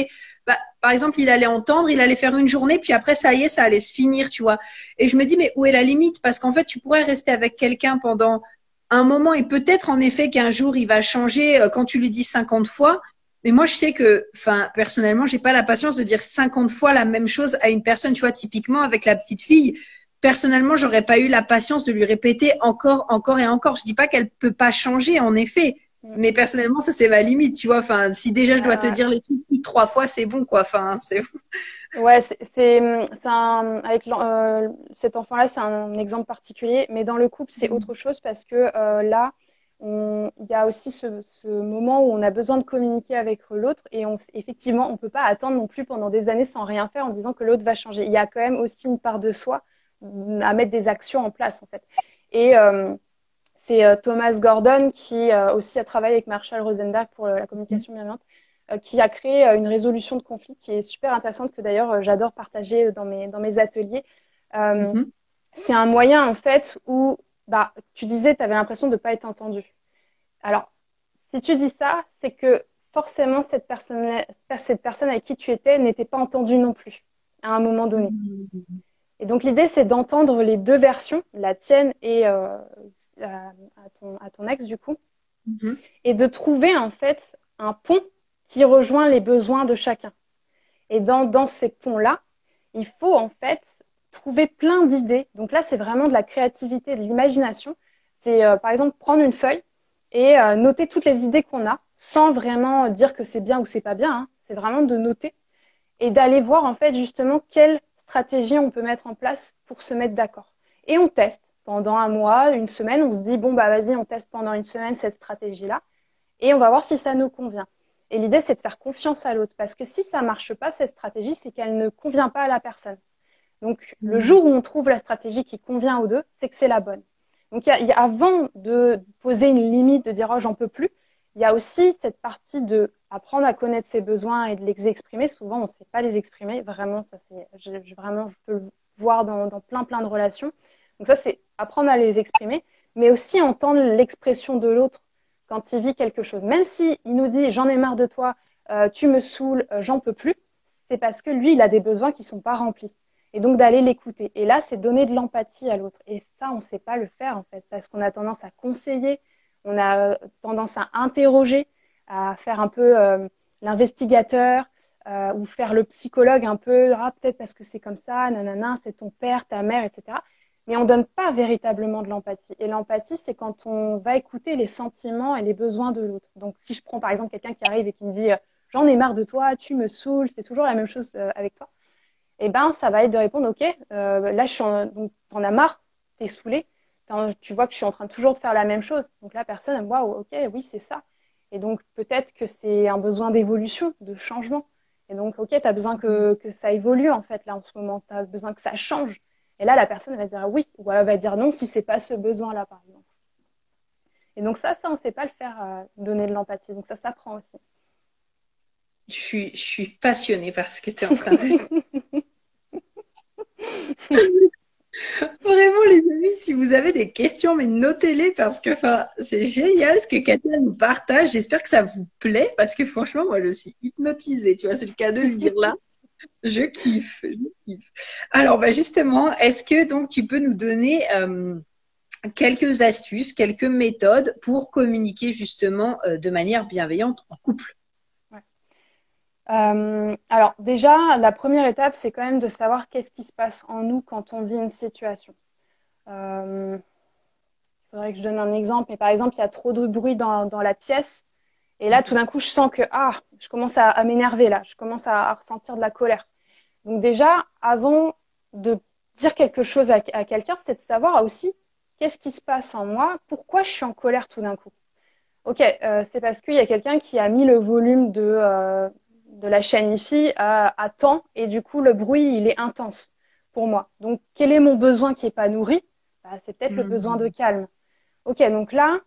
bah, par exemple il allait entendre, il allait faire une journée, puis après ça y est, ça allait se finir, tu vois. Et je me dis mais où est la limite? Parce qu'en fait tu pourrais rester avec quelqu'un pendant un moment et peut-être en effet qu'un jour il va changer euh, quand tu lui dis 50 fois. Mais moi, je sais que, enfin, personnellement, j'ai pas la patience de dire 50 fois la même chose à une personne. Tu vois, typiquement avec la petite fille, personnellement, j'aurais pas eu la patience de lui répéter encore, encore et encore. Je dis pas qu'elle peut pas changer, en effet. Mm. Mais personnellement, ça c'est ma limite, tu vois. Enfin, si déjà je dois te dire les trucs trois fois, c'est bon, quoi. Enfin, c'est. Ouais, c'est un avec euh, cet enfant-là, c'est un exemple particulier. Mais dans le couple, c'est mm. autre chose parce que euh, là, il y a aussi ce, ce, moment où on a besoin de communiquer avec l'autre et on, effectivement, on peut pas attendre non plus pendant des années sans rien faire en disant que l'autre va changer. Il y a quand même aussi une part de soi à mettre des actions en place en fait. Et euh, c'est euh, Thomas Gordon qui euh, aussi a travaillé avec Marshall Rosenberg pour la communication bienveillante, qui a créé une résolution de conflit qui est super intéressante que d'ailleurs j'adore partager dans mes dans mes ateliers. Mm-hmm. C'est un moyen en fait où bah tu disais tu avais l'impression de pas être entendu. Alors si tu dis ça, c'est que forcément cette personne cette personne avec qui tu étais n'était pas entendue non plus à un moment donné. Mm-hmm. Et donc l'idée, c'est d'entendre les deux versions, la tienne et euh, à, ton, à, ton, ex du coup, mm-hmm. et de trouver en fait un pont qui rejoint les besoins de chacun. Et dans, dans ces ponts-là, il faut en fait trouver plein d'idées. Donc là, c'est vraiment de la créativité, de l'imagination. C'est euh, par exemple prendre une feuille et euh, noter toutes les idées qu'on a, sans vraiment dire que c'est bien ou c'est pas bien. Hein. C'est vraiment de noter et d'aller voir en fait justement quelles stratégie on peut mettre en place pour se mettre d'accord. Et on teste pendant un mois, une semaine, on se dit bon bah vas-y, on teste pendant une semaine cette stratégie-là et on va voir si ça nous convient. Et l'idée c'est de faire confiance à l'autre parce que si ça marche pas cette stratégie, c'est qu'elle ne convient pas à la personne. Donc le mmh. jour où on trouve la stratégie qui convient aux deux, c'est que c'est la bonne. Donc y y a, avant de poser une limite, de dire oh j'en peux plus, il y a aussi cette partie de apprendre à connaître ses besoins et de les exprimer. Souvent, on ne sait pas les exprimer. Vraiment, ça c'est, je, vraiment, je peux le voir dans, plein, plein de relations. Donc ça, c'est apprendre à les exprimer, mais aussi entendre l'expression de l'autre quand il vit quelque chose. Même s'il nous dit j'en ai marre de toi, euh, tu me saoules, euh, j'en peux plus, c'est parce que lui, il a des besoins qui ne sont pas remplis. Et donc d'aller l'écouter. Et là, c'est donner de l'empathie à l'autre. Et ça, on ne sait pas le faire en fait, parce qu'on a tendance à conseiller, on a tendance à interroger, à faire un peu euh, l'investigateur ou faire le psychologue un peu, ah, peut-être parce que c'est comme ça, nanana, c'est ton père, ta mère, etc mais on ne donne pas véritablement de l'empathie. Et l'empathie, c'est quand on va écouter les sentiments et les besoins de l'autre. Donc, si je prends par exemple quelqu'un qui arrive et qui me dit J'en ai marre de toi, tu me saoules, c'est toujours la même chose euh, avec toi, eh ben, ça va être de répondre Ok, euh, là, suis en... as marre, t'es saoulé, tu vois que je suis en train toujours de faire la même chose. Donc, la personne, elle me Waouh, ok, oui, c'est ça. Et donc, peut-être que c'est un besoin d'évolution, de changement. Et donc, ok, tu as besoin que, que ça évolue en fait là en ce moment, tu as besoin que ça change. Et là, la personne va dire oui ou elle va dire non si c'est pas ce besoin-là, par exemple. Et donc ça, ça, on ne sait pas le faire, euh, donner de l'empathie. Donc ça s'apprend aussi. Je suis, je suis passionnée par ce que tu es en train de dire. (laughs) (laughs) Vraiment, les amis, si vous avez des questions, mais notez-les parce que c'est génial ce que Katia nous partage. J'espère que ça vous plaît parce que franchement, moi, je suis hypnotisée. Tu vois, c'est le cas de le dire là. (laughs) Je kiffe, je kiffe. Alors, bah justement, est-ce que donc tu peux nous donner euh, quelques astuces, quelques méthodes pour communiquer justement euh, de manière bienveillante en couple? Euh, alors déjà, la première étape, c'est quand même de savoir qu'est-ce qui se passe en nous quand on vit une situation. il faudrait que je donne un exemple, mais par exemple, il y a trop de bruit dans, la pièce. Et là, tout d'un coup, je sens que ah, je commence à, m'énerver là, je commence à, ressentir de la colère. Donc déjà, avant de dire quelque chose à, quelqu'un, c'est de savoir aussi qu'est-ce qui se passe en moi, pourquoi je suis en colère tout d'un coup. Ok, euh, c'est parce qu'il y a quelqu'un qui a mis le volume de, euh, de la chaîne IFI à, à temps et du coup le bruit il est intense pour moi. Donc quel est mon besoin qui n'est pas nourri? Bah, C'est peut-être le besoin de calme. Ok, donc là,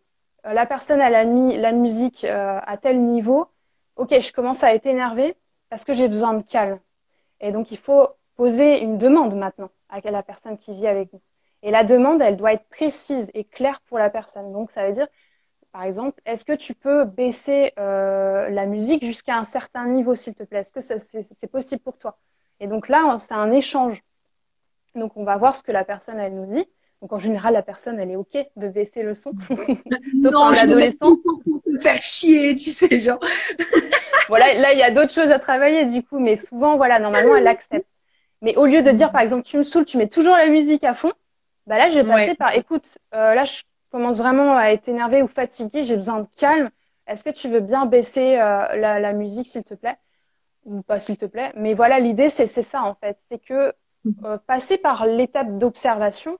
euh, la personne elle a mis la musique euh, à tel niveau, ok, je commence à être énervée parce que j'ai besoin de calme. Et donc il faut poser une demande maintenant à la personne qui vit avec nous. Et la demande, elle doit être précise et claire pour la personne. Donc ça veut dire, par exemple, est-ce que tu peux baisser euh, la musique jusqu'à un certain niveau, s'il te plaît? Est-ce que c'est possible pour toi? Et donc là, c'est un échange. Donc on va voir ce que la personne, elle nous dit. Donc en général, la personne, elle est OK de baisser le son. (laughs) Sauf non, en adolescent. Pour te faire chier, tu sais, genre. (laughs) voilà, là, il y a d'autres choses à travailler du coup, mais souvent, voilà, normalement, elle accepte. Mais au lieu de dire, par exemple, tu me saoules, tu mets toujours la musique à fond, bah là, je vais passer par, écoute, euh, là, je commence vraiment à être énervée ou fatiguée, j'ai besoin de calme. Est-ce que tu veux bien baisser euh, la, la, musique, s'il te plaît? Ou pas, s'il te plaît. Mais voilà, l'idée, c'est ça, en fait. C'est que euh, passer par l'étape d'observation,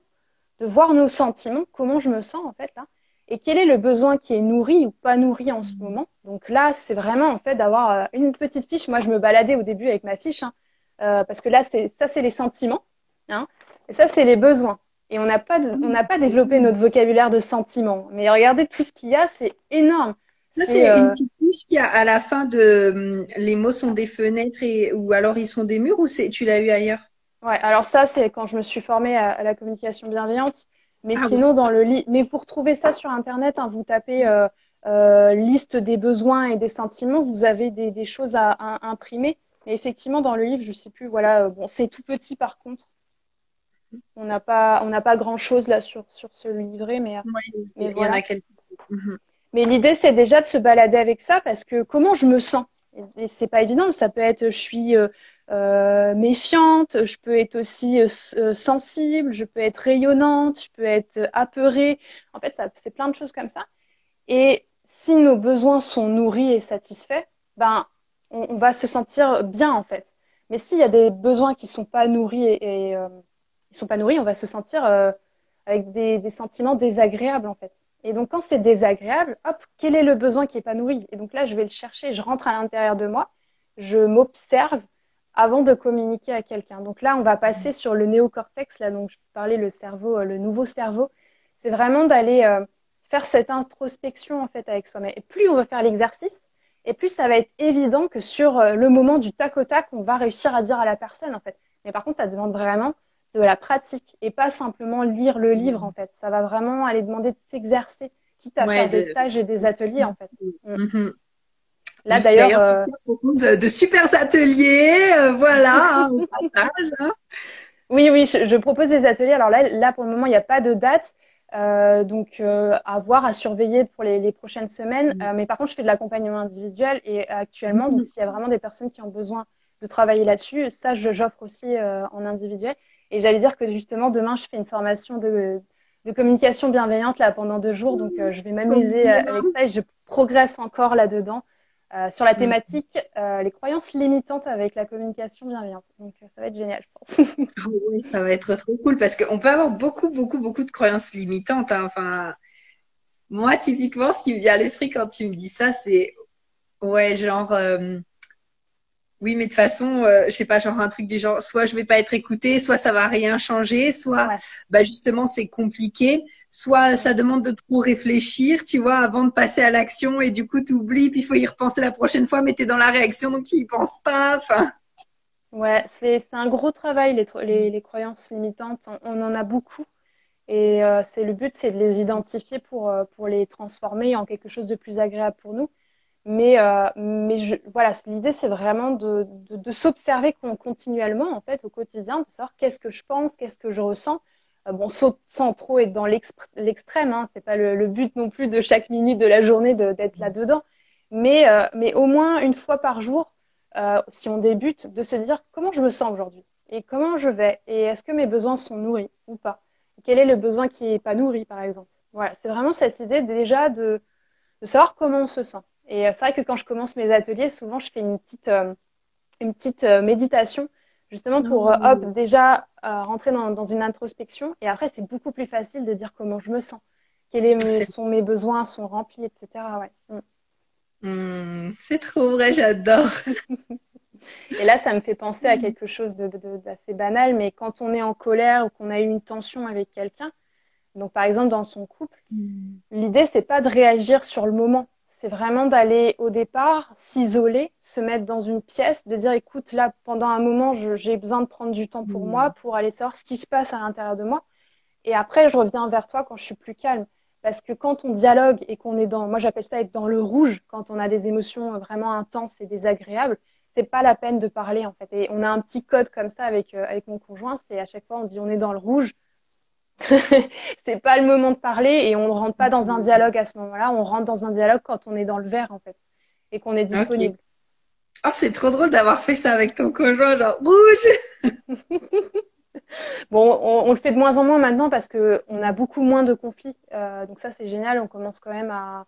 de voir nos sentiments, comment je me sens en fait là, et quel est le besoin qui est nourri ou pas nourri en ce moment. Donc là, c'est vraiment en fait d'avoir euh, une petite fiche. Moi, je me baladais au début avec ma fiche, hein, euh, parce que là, c'est ça, c'est les sentiments, hein, et ça, c'est les besoins. Et on n'a pas, on n'a pas développé notre vocabulaire de sentiments. Mais regardez tout ce qu'il y a, c'est énorme. Ça, c'est une euh, petite fiche qui a à la fin de hum, les mots sont des fenêtres et ou alors ils sont des murs ou c'est tu l'as eu ailleurs? Ouais, alors ça, c'est quand je me suis formée à, la communication bienveillante. Mais ah sinon, dans le lit. Mais pour trouver ça sur Internet, hein, vous tapez euh, euh, liste des besoins et des sentiments, vous avez des, des choses à, imprimer. Mais effectivement, dans le livre, je sais plus, voilà, bon, c'est tout petit par contre. On n'a pas, on n'a pas grand chose là sur, sur ce livret, mais, il y en a quelques. Mhm. Mais l'idée, c'est déjà de se balader avec ça parce que comment je me sens? Et c'est pas évident. Ça peut être, je suis euh, méfiante, je peux être aussi euh, euh, sensible, je peux être rayonnante, je peux être apeurée. En fait, c'est plein de choses comme ça. Et si nos besoins sont nourris et satisfaits, ben, on, va se sentir bien en fait. Mais s'il y a des besoins qui sont pas nourris et, et ils sont pas nourris, on va se sentir avec des, sentiments désagréables en fait. Et donc quand c'est désagréable, hop, quel est le besoin qui est pas nourri? Et donc là, je vais le chercher, je rentre à l'intérieur de moi, je m'observe avant de communiquer à quelqu'un. Donc là, on va passer sur le néocortex, là, donc je parlais le cerveau, euh, le nouveau cerveau. C'est vraiment d'aller euh, faire cette introspection en fait avec soi-même. Et plus on va faire l'exercice, et plus ça va être évident que sur euh, le moment du tac au tac, on va réussir à dire à la personne en fait. Mais par contre, ça demande vraiment de la pratique et pas simplement lire le livre en fait. Ça va vraiment aller demander de s'exercer, quitte à faire des stages et des ateliers en fait. Mm. Mm-hmm. Là d'ailleurs, euh... propose de super ateliers, euh, voilà, hein, hein. (laughs) Oui, oui, je, propose des ateliers. Alors là, là pour le moment, il n'y a pas de date. Euh, donc, euh, à voir, à surveiller pour les, les prochaines semaines. Mm. mais par contre, je fais de l'accompagnement individuel et actuellement, mm. s'il y a vraiment des personnes qui ont besoin de travailler là-dessus, ça, j'offre aussi en individuel. Et j'allais dire que justement, demain, je fais une formation de, de communication bienveillante là pendant deux jours. Donc, je vais m'amuser avec ça et je progresse encore là-dedans. Euh, sur la mm. thématique euh, les croyances limitantes avec la communication bienveillante. Donc euh, ça va être génial, je pense. (laughs) Ah oui, ça va être trop cool parce qu'on peut avoir beaucoup, beaucoup, beaucoup de croyances limitantes. Hein. Enfin, moi, typiquement, ce qui me vient à l'esprit quand tu me dis ça, c'est ouais, genre oui, mais de toute façon, euh, je sais pas, genre un truc du genre, soit je vais pas être écoutée, soit ça va rien changer, soit bah justement c'est compliqué, soit ça demande de trop réfléchir, tu vois, avant de passer à l'action et du coup tu oublies, puis il faut y repenser la prochaine fois, mais tu es dans la réaction donc tu y penses pas. Enfin. Ouais, c'est un gros travail les, les, les croyances limitantes, on, en a beaucoup. Et euh, c'est le but, c'est de les identifier pour, euh, pour les transformer en quelque chose de plus agréable pour nous. Mais, euh, mais voilà, l'idée, c'est vraiment de, de, s'observer continuellement, en fait, au quotidien, de savoir qu'est-ce que je pense, qu'est-ce que je ressens. Euh, bon, sans, trop être dans l'extrême, hein, c'est pas le, but non plus de chaque minute de la journée d'être là-dedans. Mais, euh, mais au moins une fois par jour, si on débute, de se dire comment je me sens aujourd'hui et comment je vais et est-ce que mes besoins sont nourris ou pas? Quel est le besoin qui n'est pas nourri, par exemple? Voilà, c'est vraiment cette idée déjà de, de savoir comment on se sent. Et euh, c'est vrai que quand je commence mes ateliers, souvent je fais une petite, euh, une petite euh, méditation, justement pour oh. hop, déjà rentrer dans, dans, une introspection. Et après, c'est beaucoup plus facile de dire comment je me sens, quels sont mes besoins, sont remplis, etc. Ouais. Mm. Hmm, c'est trop vrai, j'adore. (laughs) Et là, ça me fait penser à quelque chose d'assez banal, mais quand on est en colère ou qu'on a eu une tension avec quelqu'un, donc par exemple dans son couple, hmm. l'idée c'est pas de réagir sur le moment, c'est vraiment d'aller au départ, s'isoler, se mettre dans une pièce, de dire écoute, là, pendant un moment, j'ai besoin de prendre du temps pour moi, mmh. pour aller savoir ce qui se passe à l'intérieur de moi. Et après, je reviens vers toi quand je suis plus calme. Parce que quand on dialogue et qu'on est dans, moi j'appelle ça être dans le rouge, quand on a des émotions vraiment intenses et désagréables, c'est pas la peine de parler en fait. Et on a un petit code comme ça avec, euh, avec mon conjoint, c'est à chaque fois on dit on est dans le rouge, (laughs) c'est pas le moment de parler et on ne rentre pas dans un dialogue à ce moment-là. On rentre dans un dialogue quand on est dans le vert en fait et qu'on est disponible. Oh, c'est trop drôle d'avoir fait ça avec ton conjoint, genre rouge. (laughs) bon, on, le fait de moins en moins maintenant parce que on a beaucoup moins de conflits. Euh, donc ça, c'est génial. On commence quand même à,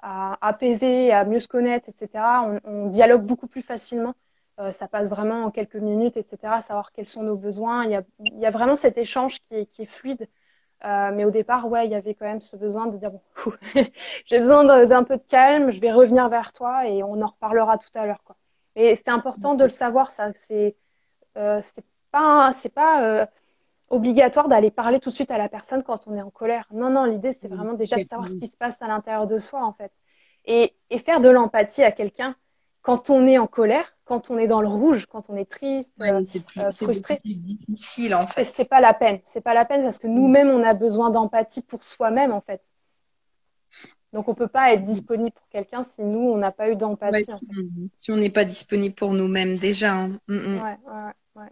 à, apaiser, à mieux se connaître, etc. On, on dialogue beaucoup plus facilement. Euh, ça passe vraiment en quelques minutes, etc. Savoir quels sont nos besoins. Il y a, il y a vraiment cet échange qui est, qui est fluide. Euh, mais au départ, ouais, il y avait quand même ce besoin de dire bon, (laughs) j'ai besoin d'un peu de calme, je vais revenir vers toi et on en reparlera tout à l'heure, quoi. Et c'est important de le savoir, ça. C'est euh, c'est pas c'est pas obligatoire d'aller parler tout de suite à la personne quand on est en colère. Non, non, l'idée c'est vraiment déjà de savoir ce qui se passe à l'intérieur de soi, en fait, et, et faire de l'empathie à quelqu'un quand on est en colère, quand on est dans le rouge, quand on est triste, euh, c'est euh, frustré, plus difficile en fait. C'est pas la peine. C'est pas la peine parce que nous-mêmes, on a besoin d'empathie pour soi-même en fait. Donc on peut pas être disponible pour quelqu'un si nous, on n'a pas eu d'empathie. si, on n'est pas disponible pour nous-mêmes déjà. Hein. Mm, mm. Ouais, ouais,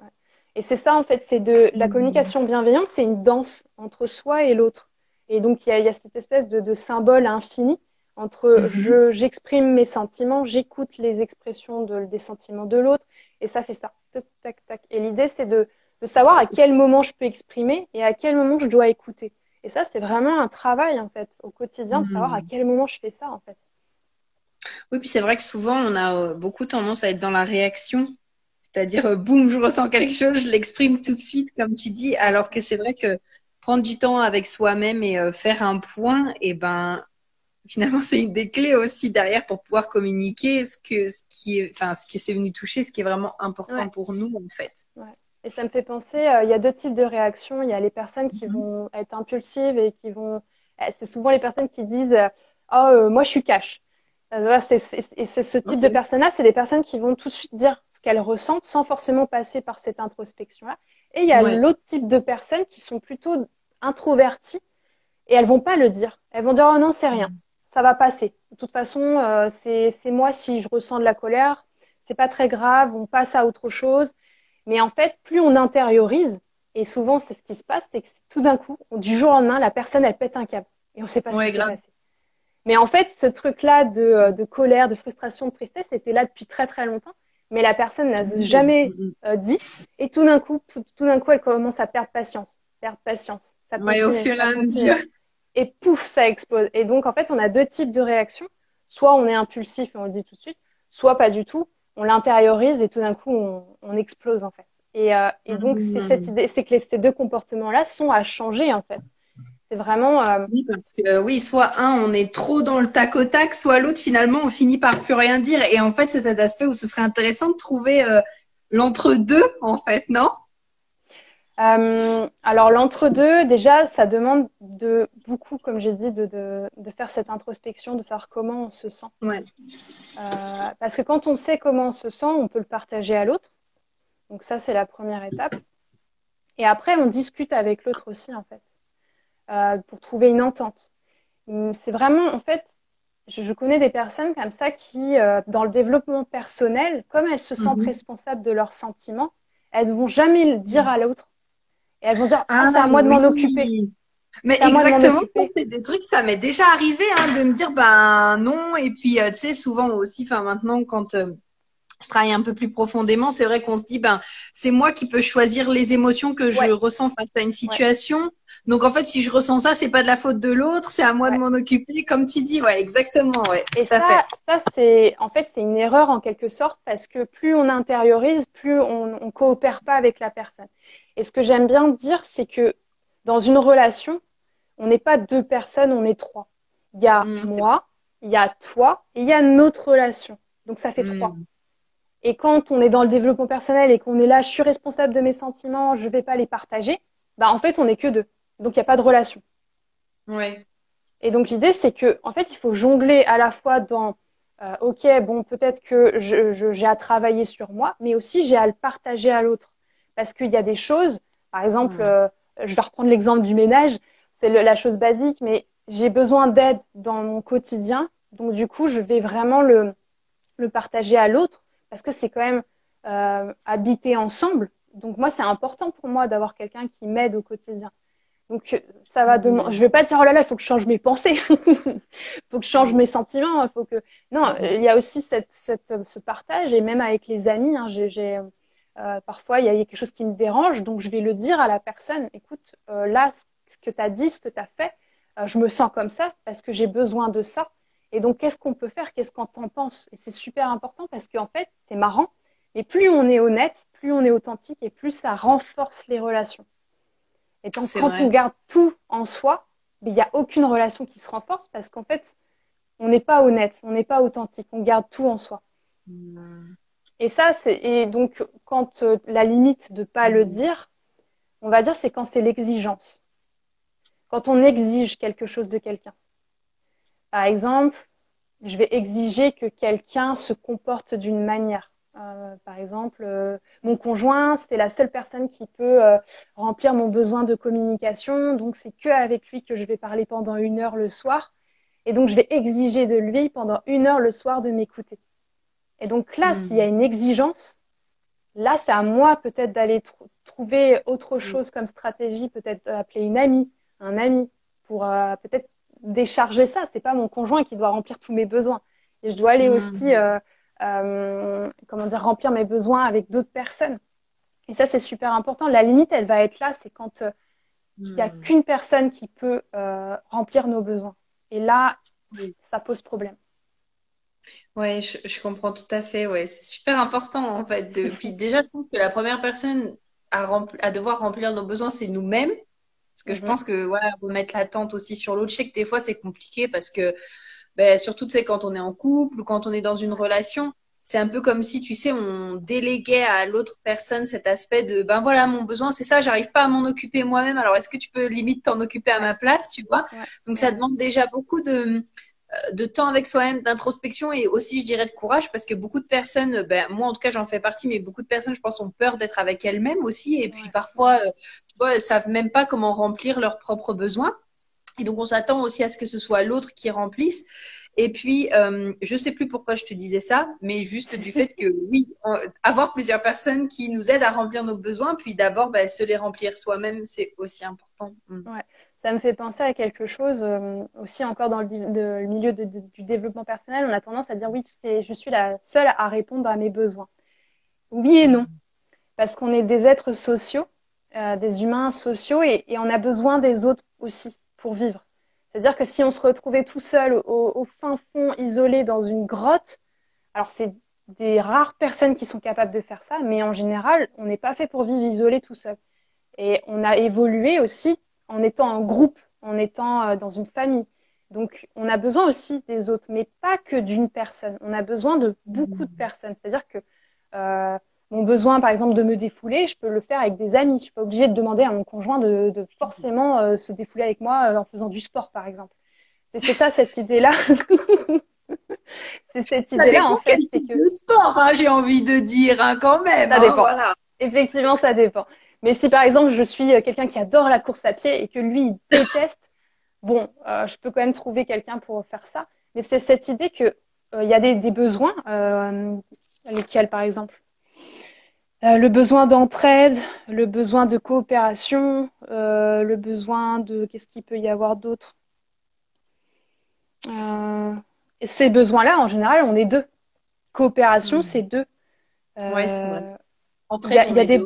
et c'est ça en fait, c'est de la mm. communication bienveillante, c'est une danse entre soi et l'autre. Et donc il y, y a, cette espèce de, de symbole infini entre mhm. je j'exprime mes sentiments, j'écoute les expressions de, des sentiments de l'autre, et ça fait ça, tac, tac, tac. Et l'idée, c'est de, de, savoir à quel moment je peux exprimer et à quel moment je dois écouter. Et ça, c'est vraiment un travail, en fait, au quotidien, de savoir à mhm. quel moment je fais ça, en fait. Oui, puis c'est vrai que souvent, on a euh, beaucoup tendance à être dans la réaction. C'est-à-dire, euh, boum, je ressens quelque chose, je l'exprime tout de suite, comme tu dis, alors que c'est vrai que prendre du temps avec soi-même et euh, faire un point, et eh ben, finalement, c'est une des clés aussi derrière pour pouvoir communiquer ce que, ce qui est, enfin, ce qui s'est venu toucher, ce qui est vraiment important pour nous, en fait. Ouais. Et ça me fait penser, euh, il y a deux types de réactions. Il y a les personnes qui mm-hmm. vont être impulsives et qui vont, eh, c'est souvent les personnes qui disent, euh, oh, euh, moi, je suis cash. Et c'est ce type de personnes-là, c'est des personnes qui vont tout de suite dire ce qu'elles ressentent sans forcément passer par cette introspection-là. Et il y a l'autre type de personnes qui sont plutôt introverties et elles vont pas le dire. Elles vont dire oh non c'est rien, ça va passer. De toute façon euh, c'est moi si je ressens de la colère, c'est pas très grave, on passe à autre chose. Mais en fait plus on intériorise et souvent c'est ce qui se passe, c'est que tout d'un coup du jour au lendemain la personne elle pète un câble et on sait pas ce qui s'est passé. Mais en fait ce truc là de, de colère, de frustration, de tristesse c'était là depuis très très longtemps mais la personne n'a jamais euh, dit. Et tout d'un coup, tout, d'un coup, elle commence à perdre patience, perdre patience. Ça continue, et pouf, ça explose. Et donc, en fait, on a deux types de réactions. Soit on est impulsif et on le dit tout de suite, soit pas du tout. On l'intériorise et tout d'un coup, on, explose en fait. Et, euh, et donc, c'est cette mmh. idée, c'est que ces deux comportements-là sont à changer en fait. C'est vraiment. Euh, oui, parce que oui, soit un, on est trop dans le tac au tac, soit l'autre, finalement, on finit par plus rien dire. Et en fait, c'est cet aspect où ce serait intéressant de trouver euh, l'entre-deux, en fait, non? Euh, alors l'entre-deux, déjà, ça demande de beaucoup, comme j'ai dit, de, de, de, faire cette introspection, de savoir comment on se sent. Ouais. parce que quand on sait comment on se sent, on peut le partager à l'autre. Donc ça, c'est la première étape. Et après, on discute avec l'autre aussi, en fait. Euh, pour trouver une entente. Hum, c'est vraiment, en fait, je, connais des personnes comme ça qui, euh, dans le développement personnel, comme elles se sentent mhm. responsables de leurs sentiments, elles ne vont jamais le dire à l'autre. Et elles vont dire, ah, c'est à moi de m'en occuper. Mais exactement, c'est des trucs, ça m'est déjà arrivé hein, de me dire, ben non. Et puis, euh, tu sais, souvent aussi, enfin maintenant, quand je travaille un peu plus profondément, c'est vrai qu'on se dit, ben, c'est moi qui peux choisir les émotions que je ressens face à une situation. Donc, en fait, si je ressens ça, c'est pas de la faute de l'autre, c'est à moi de m'en occuper, comme tu dis. Ouais, exactement, ouais. Et ça, ça c'est, en fait, c'est une erreur en quelque sorte parce que plus on intériorise, plus on, on coopère pas avec la personne. Et ce que j'aime bien dire, c'est que dans une relation, on n'est pas deux personnes, on est trois. Il y a mmh, moi, il y a toi et il y a notre relation. Donc, ça fait mmh. trois. Et quand on est dans le développement personnel et qu'on est là, je suis responsable de mes sentiments, je ne vais pas les partager, bah en fait, on n'est que deux. Donc, il n'y a pas de relation. Oui. Et donc, l'idée, c'est que, en fait, il faut jongler à la fois dans, euh, OK, bon, peut-être que j'ai à travailler sur moi, mais aussi j'ai à le partager à l'autre. Parce qu'il y a des choses, par exemple, euh, je vais reprendre l'exemple du ménage, c'est la chose basique, mais j'ai besoin d'aide dans mon quotidien. Donc, du coup, je vais vraiment le, le partager à l'autre parce que c'est quand même euh, habiter ensemble. Donc moi, c'est important pour moi d'avoir quelqu'un qui m'aide au quotidien. Donc ça va demander. Je vais pas dire oh là là, il faut que je change mes pensées, il (laughs) faut que je change mes sentiments, il faut que. Non, il y a aussi cette, cette, ce partage et même avec les amis, hein, j'ai euh, parfois il y a quelque chose qui me dérange, donc je vais le dire à la personne. Écoute, euh, là, ce que tu as dit, ce que tu as fait, euh, je me sens comme ça parce que j'ai besoin de ça. Et donc, qu'est-ce qu'on peut faire? Qu'est-ce qu'on t'en pense? Et c'est super important parce qu'en fait, c'est marrant, mais plus on est honnête, plus on est authentique et plus ça renforce les relations. Et donc, quand on garde tout en soi, il n'y a aucune relation qui se renforce parce qu'en fait, on n'est pas honnête, on n'est pas authentique, on garde tout en soi. Hmm. Et ça, c'est donc quand euh, la limite de pas le dire, on va dire c'est quand c'est l'exigence. Quand on exige quelque chose de quelqu'un. Par exemple, je vais exiger que quelqu'un se comporte d'une manière. Euh, par exemple, euh, mon conjoint, c'est la seule personne qui peut remplir mon besoin de communication, donc c'est que avec lui que je vais parler pendant une heure le soir. Et donc, je vais exiger de lui pendant une heure le soir de m'écouter. Et donc là, hmm. s'il y a une exigence, là, c'est à moi peut-être d'aller trouver autre hmm. chose comme stratégie, peut-être appeler une amie, un ami, pour peut-être décharger ça. C'est pas mon conjoint qui doit remplir tous mes besoins. Et je dois aller hmm. aussi, euh, euh, comment dire, remplir mes besoins avec d'autres personnes. Et ça, c'est super important. La limite, elle va être là, c'est quand euh, il n'y a qu'une personne qui peut remplir nos besoins. Et là, ça pose problème. Oui, je, comprends tout à fait. Ouais, c'est super important en fait. De... Puis déjà, je pense que la première personne à, à devoir remplir nos besoins, c'est nous-mêmes. Parce que je mhm. pense que voilà, remettre l'attente aussi sur l'autre, je sais que des fois c'est compliqué parce que ben, surtout c'est quand on est en couple ou quand on est dans une relation, c'est un peu comme si tu sais on déléguait à l'autre personne cet aspect de ben voilà mon besoin c'est ça, j'arrive pas à m'en occuper moi-même. Alors est-ce que tu peux limite t'en occuper à ma place, tu vois? Donc ça demande déjà beaucoup de de temps avec soi-même, d'introspection et aussi, je dirais, de courage parce que beaucoup de personnes, ben, moi en tout cas j'en fais partie, mais beaucoup de personnes, je pense, ont peur d'être avec elles-mêmes aussi et puis parfois, tu vois, savent même pas comment remplir leurs propres besoins. Et donc, on s'attend aussi à ce que ce soit l'autre qui remplisse. Et puis, euh, je sais plus pourquoi je te disais ça, mais juste du fait que (laughs) oui, avoir plusieurs personnes qui nous aident à remplir nos besoins, puis d'abord bah, se les remplir soi-même, c'est aussi important. Mm. Ouais. Ça me fait penser à quelque chose euh, aussi encore dans le, milieu du développement personnel. On a tendance à dire oui, je suis la seule à répondre à mes besoins. Oui et non, parce qu'on est des êtres sociaux, euh, des humains sociaux, et, et on a besoin des autres aussi pour vivre. C'est-à-dire que si on se retrouvait tout seul au, fin fond, isolé dans une grotte, alors c'est des rares personnes qui sont capables de faire ça, mais en général, on n'est pas fait pour vivre isolé tout seul. Et on a évolué aussi en étant en groupe, en étant euh, dans une famille. Donc, on a besoin aussi des autres, mais pas que d'une personne. On a besoin de beaucoup de mmh. personnes. C'est-à-dire que euh, mon besoin, par exemple, de me défouler, je peux le faire avec des amis. Je suis pas obligée de demander à mon conjoint de, forcément euh, se défouler avec moi euh, en faisant du sport, par exemple. C'est ça, cette idée-là. (laughs) c'est cette idée-là, en fait. C'est que... sport, hein, j'ai envie de dire, hein, quand même. Ça hein, dépend. Effectivement, ça dépend. Mais si, par exemple, je suis euh, quelqu'un qui adore la course à pied et que lui, il (laughs) déteste, bon, je peux quand même trouver quelqu'un pour faire ça. Mais c'est cette idée que il y a des, des besoins, lesquels, par exemple euh, le besoin d'entraide, le besoin de coopération, euh, le besoin de qu'est-ce qu'il peut y avoir d'autre. Euh, ces besoins-là, en général, on est deux. Coopération, hmm. c'est deux. ouais, c'est vrai. Entraide, il y a, des...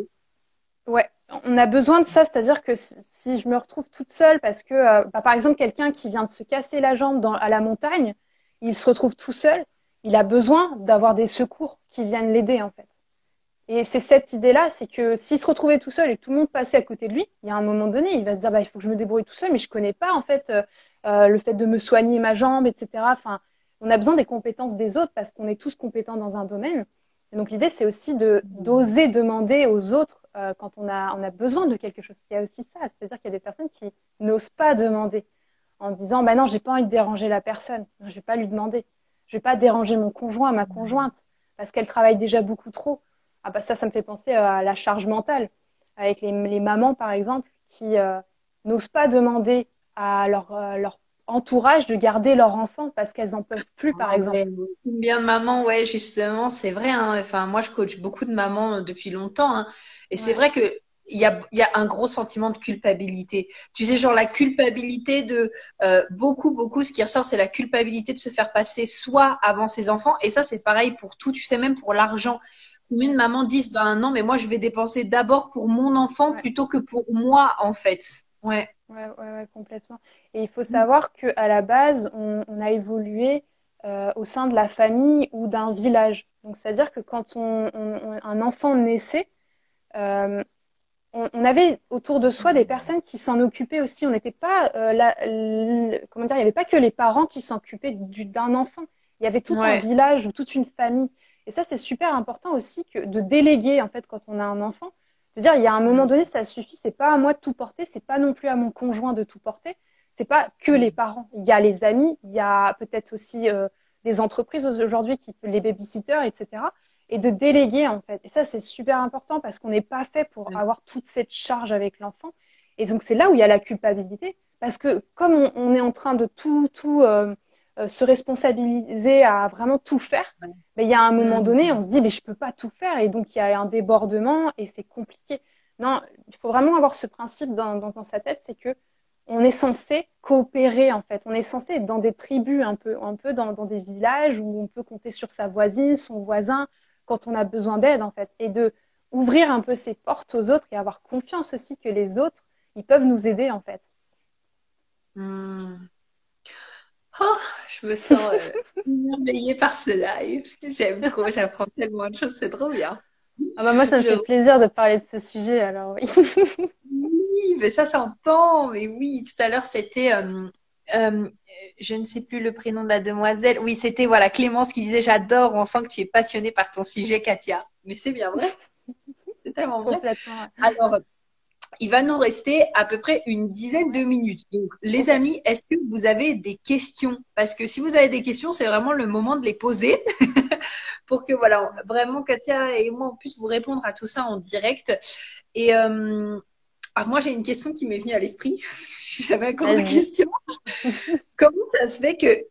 Ouais, on a besoin de ça, c'est-à-dire que si je me retrouve toute seule, parce que, bah, par exemple, quelqu'un qui vient de se casser la jambe à la montagne, il se retrouve tout seul, il a besoin d'avoir des secours qui viennent l'aider, en fait. Et c'est cette idée-là, c'est que s'il se retrouvait tout seul et tout le monde passait à côté de lui, il y a un moment donné, il va se dire, bah, il faut que je me débrouille tout seul, mais je connais pas, en fait, euh, euh, le fait de me soigner ma jambe, etc. Enfin, on a besoin des compétences des autres parce qu'on est tous compétents dans un domaine. Et donc, l'idée, c'est aussi de, d'oser demander aux autres euh, quand on a, on a besoin de quelque chose. Il y a aussi ça, c'est-à-dire qu'il y a des personnes qui n'osent pas demander en disant, bah non, j'ai pas envie de déranger la personne. Je vais pas lui demander. Je vais pas déranger mon conjoint, ma conjointe, parce qu'elle travaille déjà beaucoup trop. Ah bah ça, ça me fait penser à la charge mentale, avec les, mamans par exemple, qui euh, n'osent pas demander à leur, euh, leur entourage de garder leur enfant parce qu'elles en peuvent plus, par ah, exemple. Bien de mamans, ouais, justement, c'est vrai. Hein. Enfin, moi, je coach beaucoup de mamans euh, depuis longtemps, hein. et c'est vrai que il y, a, y a, un gros sentiment de culpabilité. Tu sais, genre la culpabilité de beaucoup, beaucoup, ce qui ressort, c'est la culpabilité de se faire passer soit avant ses enfants, et ça, c'est pareil pour tout, tu sais, même pour l'argent combien de mamans disent ben non mais moi je vais dépenser d'abord pour mon enfant plutôt que pour moi en fait ouais ouais ouais, complètement et il faut savoir que à la base on, a évolué euh, au sein de la famille ou d'un village donc c'est à dire que quand on, un enfant naissait euh, on, avait autour de soi des personnes qui s'en occupaient aussi. On n'était pas euh, comment dire, il n'y avait pas que les parents qui s'occupaient d'un enfant. Il y avait tout un village ou toute une famille. Et ça, c'est super important aussi que de déléguer, en fait, quand on a un enfant. De dire, il y a un moment donné, ça suffit, c'est pas à moi de tout porter, c'est pas non plus à mon conjoint de tout porter. C'est pas que les parents. Il y a les amis, il y a peut-être aussi euh, des entreprises aujourd'hui qui, les babysitters, etc. Et de déléguer, en fait. Et ça, c'est super important parce qu'on n'est pas fait pour avoir toute cette charge avec l'enfant. Et donc, c'est là où il y a la culpabilité. Parce que comme on, est en train de tout, tout, euh, euh, se responsabiliser à vraiment tout faire, mais il y a un moment donné, on se dit, mais je peux pas tout faire, et donc il y a un débordement et c'est compliqué. Non, il faut vraiment avoir ce principe dans, dans, sa tête, c'est que on est censé coopérer en fait. On est censé être dans des tribus un peu, un peu dans, dans des villages où on peut compter sur sa voisine, son voisin quand on a besoin d'aide en fait, et de ouvrir un peu ses portes aux autres et avoir confiance aussi que les autres, ils peuvent nous aider en fait. Hmm. Oh, je me sens euh, par ce live. J'aime trop, j'apprends tellement de choses, c'est trop bien. Ah bah moi, ça me fait plaisir de parler de ce sujet, alors oui. (laughs) oui, mais ça s'entend. Mais oui, tout à l'heure, c'était, euh, euh, je ne sais plus le prénom de la demoiselle. Oui, c'était voilà Clémence qui disait J'adore, on sent que tu es passionnée par ton sujet, Katia. Mais c'est bien vrai. C'est tellement vrai. Alors, il va nous rester à peu près une dizaine de minutes. Donc, les amis, est-ce que vous avez des questions? Parce que si vous avez des questions, c'est vraiment le moment de les poser (laughs) pour que, voilà, vraiment, Katia et moi, on puisse vous répondre à tout ça en direct. Et euh, alors moi, j'ai une question qui m'est venue à l'esprit. J'avais encore une question. (laughs) Comment ça se fait que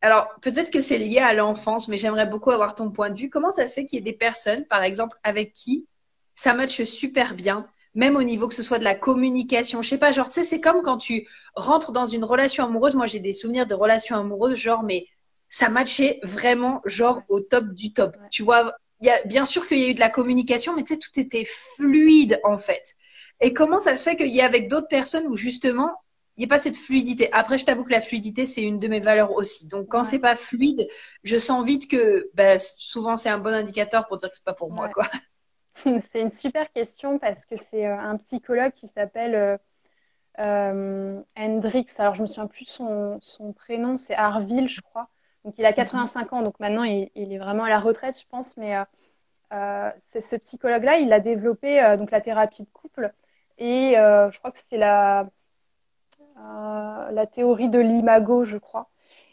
alors, peut-être que c'est lié à l'enfance, mais j'aimerais beaucoup avoir ton point de vue. Comment ça se fait qu'il y ait des personnes, par exemple, avec qui ça matche super bien, même au niveau que ce soit de la communication. Je sais pas, genre, tu sais, c'est comme quand tu rentres dans une relation amoureuse. Moi, j'ai des souvenirs de relations amoureuses, genre, mais ça matchait vraiment, genre, au top du top. Tu vois, y a, bien sûr qu'il y a eu de la communication, mais tu sais, tout était fluide, en fait. Et comment ça se fait qu'il y a avec d'autres personnes où, justement, il n'y a pas cette fluidité? Après, je t'avoue que la fluidité, c'est une de mes valeurs aussi. Donc, quand c'est pas fluide, je sens vite que bah, souvent, c'est un bon indicateur pour dire que c'est pas pour moi. quoi. (laughs) c'est une super question parce que c'est euh, un psychologue qui s'appelle euh, euh, Hendrix. Alors, je me souviens plus son, son prénom, c'est Arville, je crois. Donc, il a 85 ans, donc maintenant, il, est vraiment à la retraite, je pense. Mais c'est ce psychologue-là, il a développé donc la thérapie de couple. Et je crois que c'est la, la théorie de l'imago, je crois.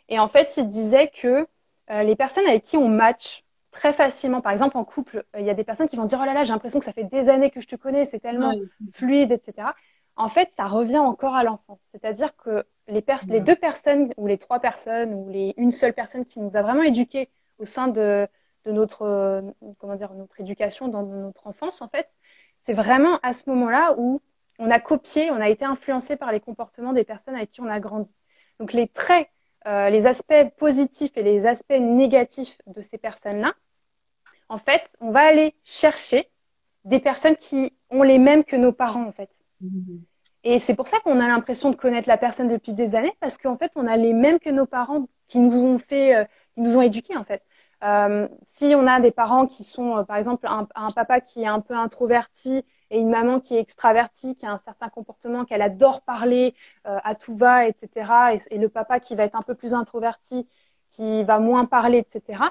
Et en fait, il disait que les personnes avec qui on match très facilement. Par exemple, en couple, euh, il y a des personnes qui vont dire Oh là là, j'ai l'impression que ça fait des années que je te connais, c'est tellement fluide, etc. En fait, ça revient encore à l'enfance. C'est-à-dire que les, les deux personnes, ou les trois personnes, ou les une seule personne qui nous a vraiment éduqués au sein de, de notre, euh, comment dire, notre éducation dans notre enfance, en fait, c'est vraiment à ce moment-là où on a copié, on a été influencé par les comportements des personnes avec qui on a grandi. Donc les traits, euh, les aspects positifs et les aspects négatifs de ces personnes-là, en fait, on va aller chercher des personnes qui ont les mêmes que nos parents, en fait. Mhm. Et c'est pour ça qu'on a l'impression de connaître la personne depuis des années, parce qu'en fait, on a les mêmes que nos parents qui nous ont fait, euh, qui nous ont éduqués, en fait. Euh, si on a des parents qui sont, euh, par exemple, un, papa qui est un peu introverti et une maman qui est extravertie, qui a un certain comportement, qu'elle adore parler à tout va, etc., et, et, le papa qui va être un peu plus introverti, qui va moins parler, etc.,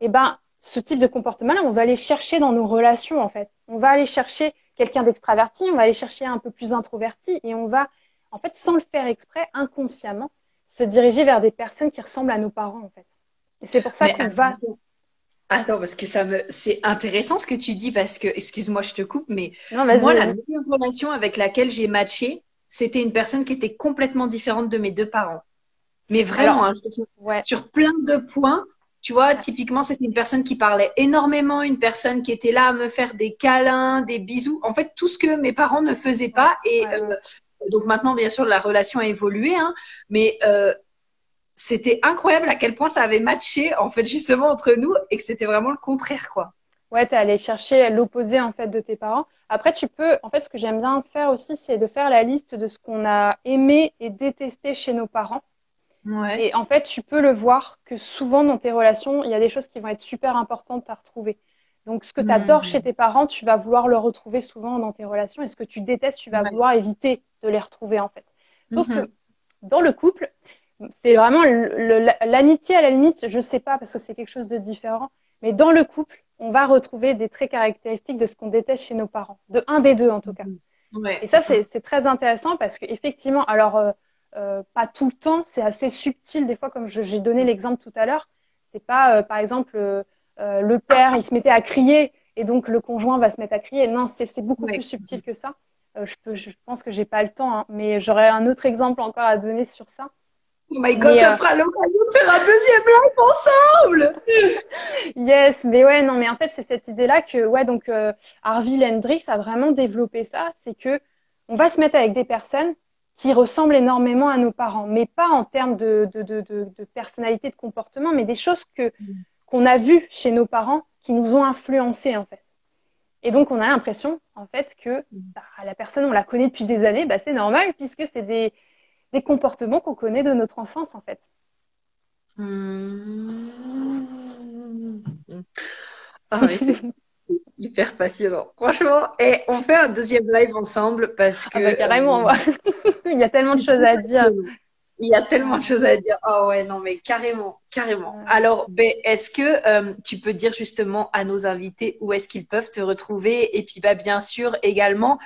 eh ben, ce type de comportement-là, on va aller chercher dans nos relations, en fait. On va aller chercher quelqu'un d'extraverti, on va aller chercher un peu plus introverti, et on va, en fait, sans le faire exprès, inconsciemment, se diriger vers des personnes qui ressemblent à nos parents, en fait. Et c'est pour ça qu'on va. Attends, parce que ça me, c'est intéressant ce que tu dis parce que, excuse-moi, je te coupe, mais moi, la dernière relation avec laquelle j'ai matché, c'était une personne qui était complètement différente de mes deux parents. Mais vraiment, hein, sur plein de points, tu vois, typiquement, c'était une personne qui parlait énormément, une personne qui était là à me faire des câlins, des bisous. En fait, tout ce que mes parents ne faisaient pas. Et euh, donc maintenant, bien sûr, la relation a évolué, hein, mais euh, c'était incroyable à quel point ça avait matché, en fait, justement entre nous, et que c'était vraiment le contraire, quoi. Ouais, tu es allé chercher l'opposé, en fait, de tes parents. Après, tu peux, en fait, ce que j'aime bien faire aussi, c'est de faire la liste de ce qu'on a aimé et détesté chez nos parents et en fait, tu peux le voir que souvent dans tes relations, il y a des choses qui vont être super importantes à retrouver. Donc, ce que tu adores chez hmm. tes parents, tu vas vouloir le retrouver souvent dans tes relations. Et ce que tu détestes, tu vas vouloir éviter de les retrouver, en fait. Sauf que mhm. dans le couple, c'est vraiment l'amitié à la limite, je sais pas parce que c'est quelque chose de différent. Mais dans le couple, on va retrouver des traits caractéristiques de ce qu'on déteste chez nos parents. De un des deux, en tout cas. Mhm. Et ça, c'est très intéressant parce qu'effectivement, alors, euh, euh, pas tout le temps, c'est assez subtil des fois, comme j'ai donné l'exemple tout à l'heure. C'est pas, euh, par exemple, euh, le père, il se mettait à crier et donc le conjoint va se mettre à crier. Non, c'est beaucoup plus subtil que ça. je, peux, je pense que j'ai pas le temps, hein, mais j'aurais un autre exemple encore à donner sur ça. Oh my god, ça fera l'occasion de faire un deuxième live ensemble. (laughs) yes, mais ouais, non, mais en fait, c'est cette idée-là que, ouais, donc Arville Hendrix a vraiment développé ça, c'est que on va se mettre avec des personnes qui ressemblent énormément à nos parents, mais pas en termes de, de, de, de personnalité, de comportement, mais des choses que qu'on a vues chez nos parents qui nous ont influencés en fait. Et donc on a l'impression en fait que bah, la personne on la connaît depuis des années, bah, c'est normal puisque c'est des, des comportements qu'on connaît de notre enfance en fait. Mmh. Ah, (laughs) hyper passionnant. Franchement, et on fait un deuxième live ensemble parce ah que. bah, carrément, euh, (laughs) il y a tellement de choses à dire. Il y a tellement de choses à dire. Oh ouais, non, mais carrément, carrément. Alors, ben, est-ce que euh, tu peux dire justement à nos invités où est-ce qu'ils peuvent te retrouver? Et puis, bah, bien sûr, également,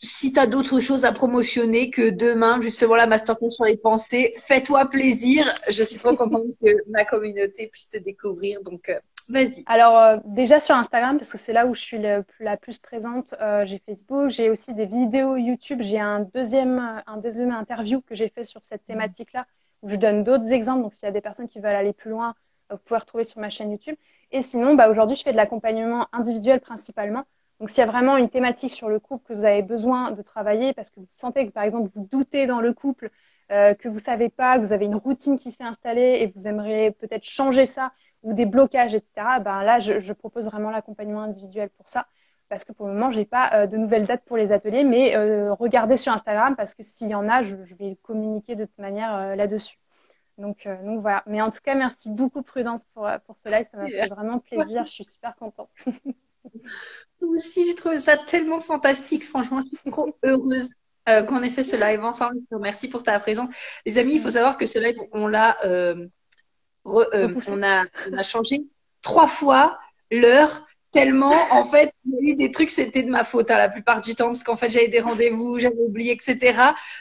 si tu as d'autres choses à promotionner que demain, justement, la masterclass sur les pensées, fais-toi plaisir. Je suis trop contente que ma communauté puisse te découvrir. Donc, euh, vas-y. Alors, euh, déjà sur Instagram, parce que c'est là où je suis la plus présente, euh, j'ai Facebook, j'ai aussi des vidéos YouTube. J'ai un deuxième, un deuxième interview que j'ai fait sur cette thématique-là, où je donne d'autres exemples. Donc, s'il y a des personnes qui veulent aller plus loin, vous pouvez retrouver sur ma chaîne YouTube. Et sinon, bah, aujourd'hui, je fais de l'accompagnement individuel principalement. Donc, s'il y a vraiment une thématique sur le couple que vous avez besoin de travailler parce que vous sentez que, par exemple, vous doutez dans le couple, euh, que vous savez pas, que vous avez une routine qui s'est installée et vous aimeriez peut-être changer ça ou des blocages, etc., ben là, je, je propose vraiment l'accompagnement individuel pour ça. Parce que pour le moment, j'ai pas euh, de nouvelles dates pour les ateliers, mais euh, regardez sur Instagram parce que s'il y en a, je, je vais communiquer de toute manière euh, là-dessus. Donc, donc voilà. Mais en tout cas, merci beaucoup Prudence pour, pour ce live. Ça m'a fait vraiment plaisir. Je suis super contente. (laughs) Moi aussi, j'ai trouvé ça tellement fantastique. Franchement, je suis trop heureuse qu'on ait fait ce live ensemble. Merci pour ta présence. Les amis, il faut savoir que ce live, on l'a, euh, euh, on a, on a changé trois fois l'heure tellement, en fait, il y a eu des trucs, c'était de ma faute hein, la plupart du temps, parce qu'en fait, j'avais des rendez-vous, j'avais oublié, etc.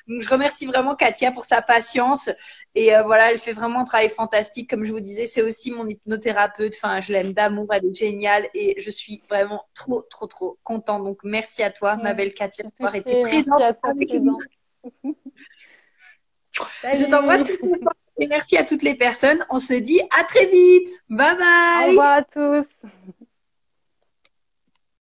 Donc, je remercie vraiment Katia pour sa patience. Et euh, voilà, elle fait vraiment un travail fantastique. Comme je vous disais, c'est aussi mon hypnothérapeute. Enfin, je l'aime d'amour, elle est géniale. Et je suis vraiment trop, trop, trop contente. Donc, merci à toi, ma belle Katia, d'avoir été présente avec nous. (laughs) Je t'embrasse. Et merci à toutes les personnes. On se dit à très vite. Bye bye. Au revoir à tous.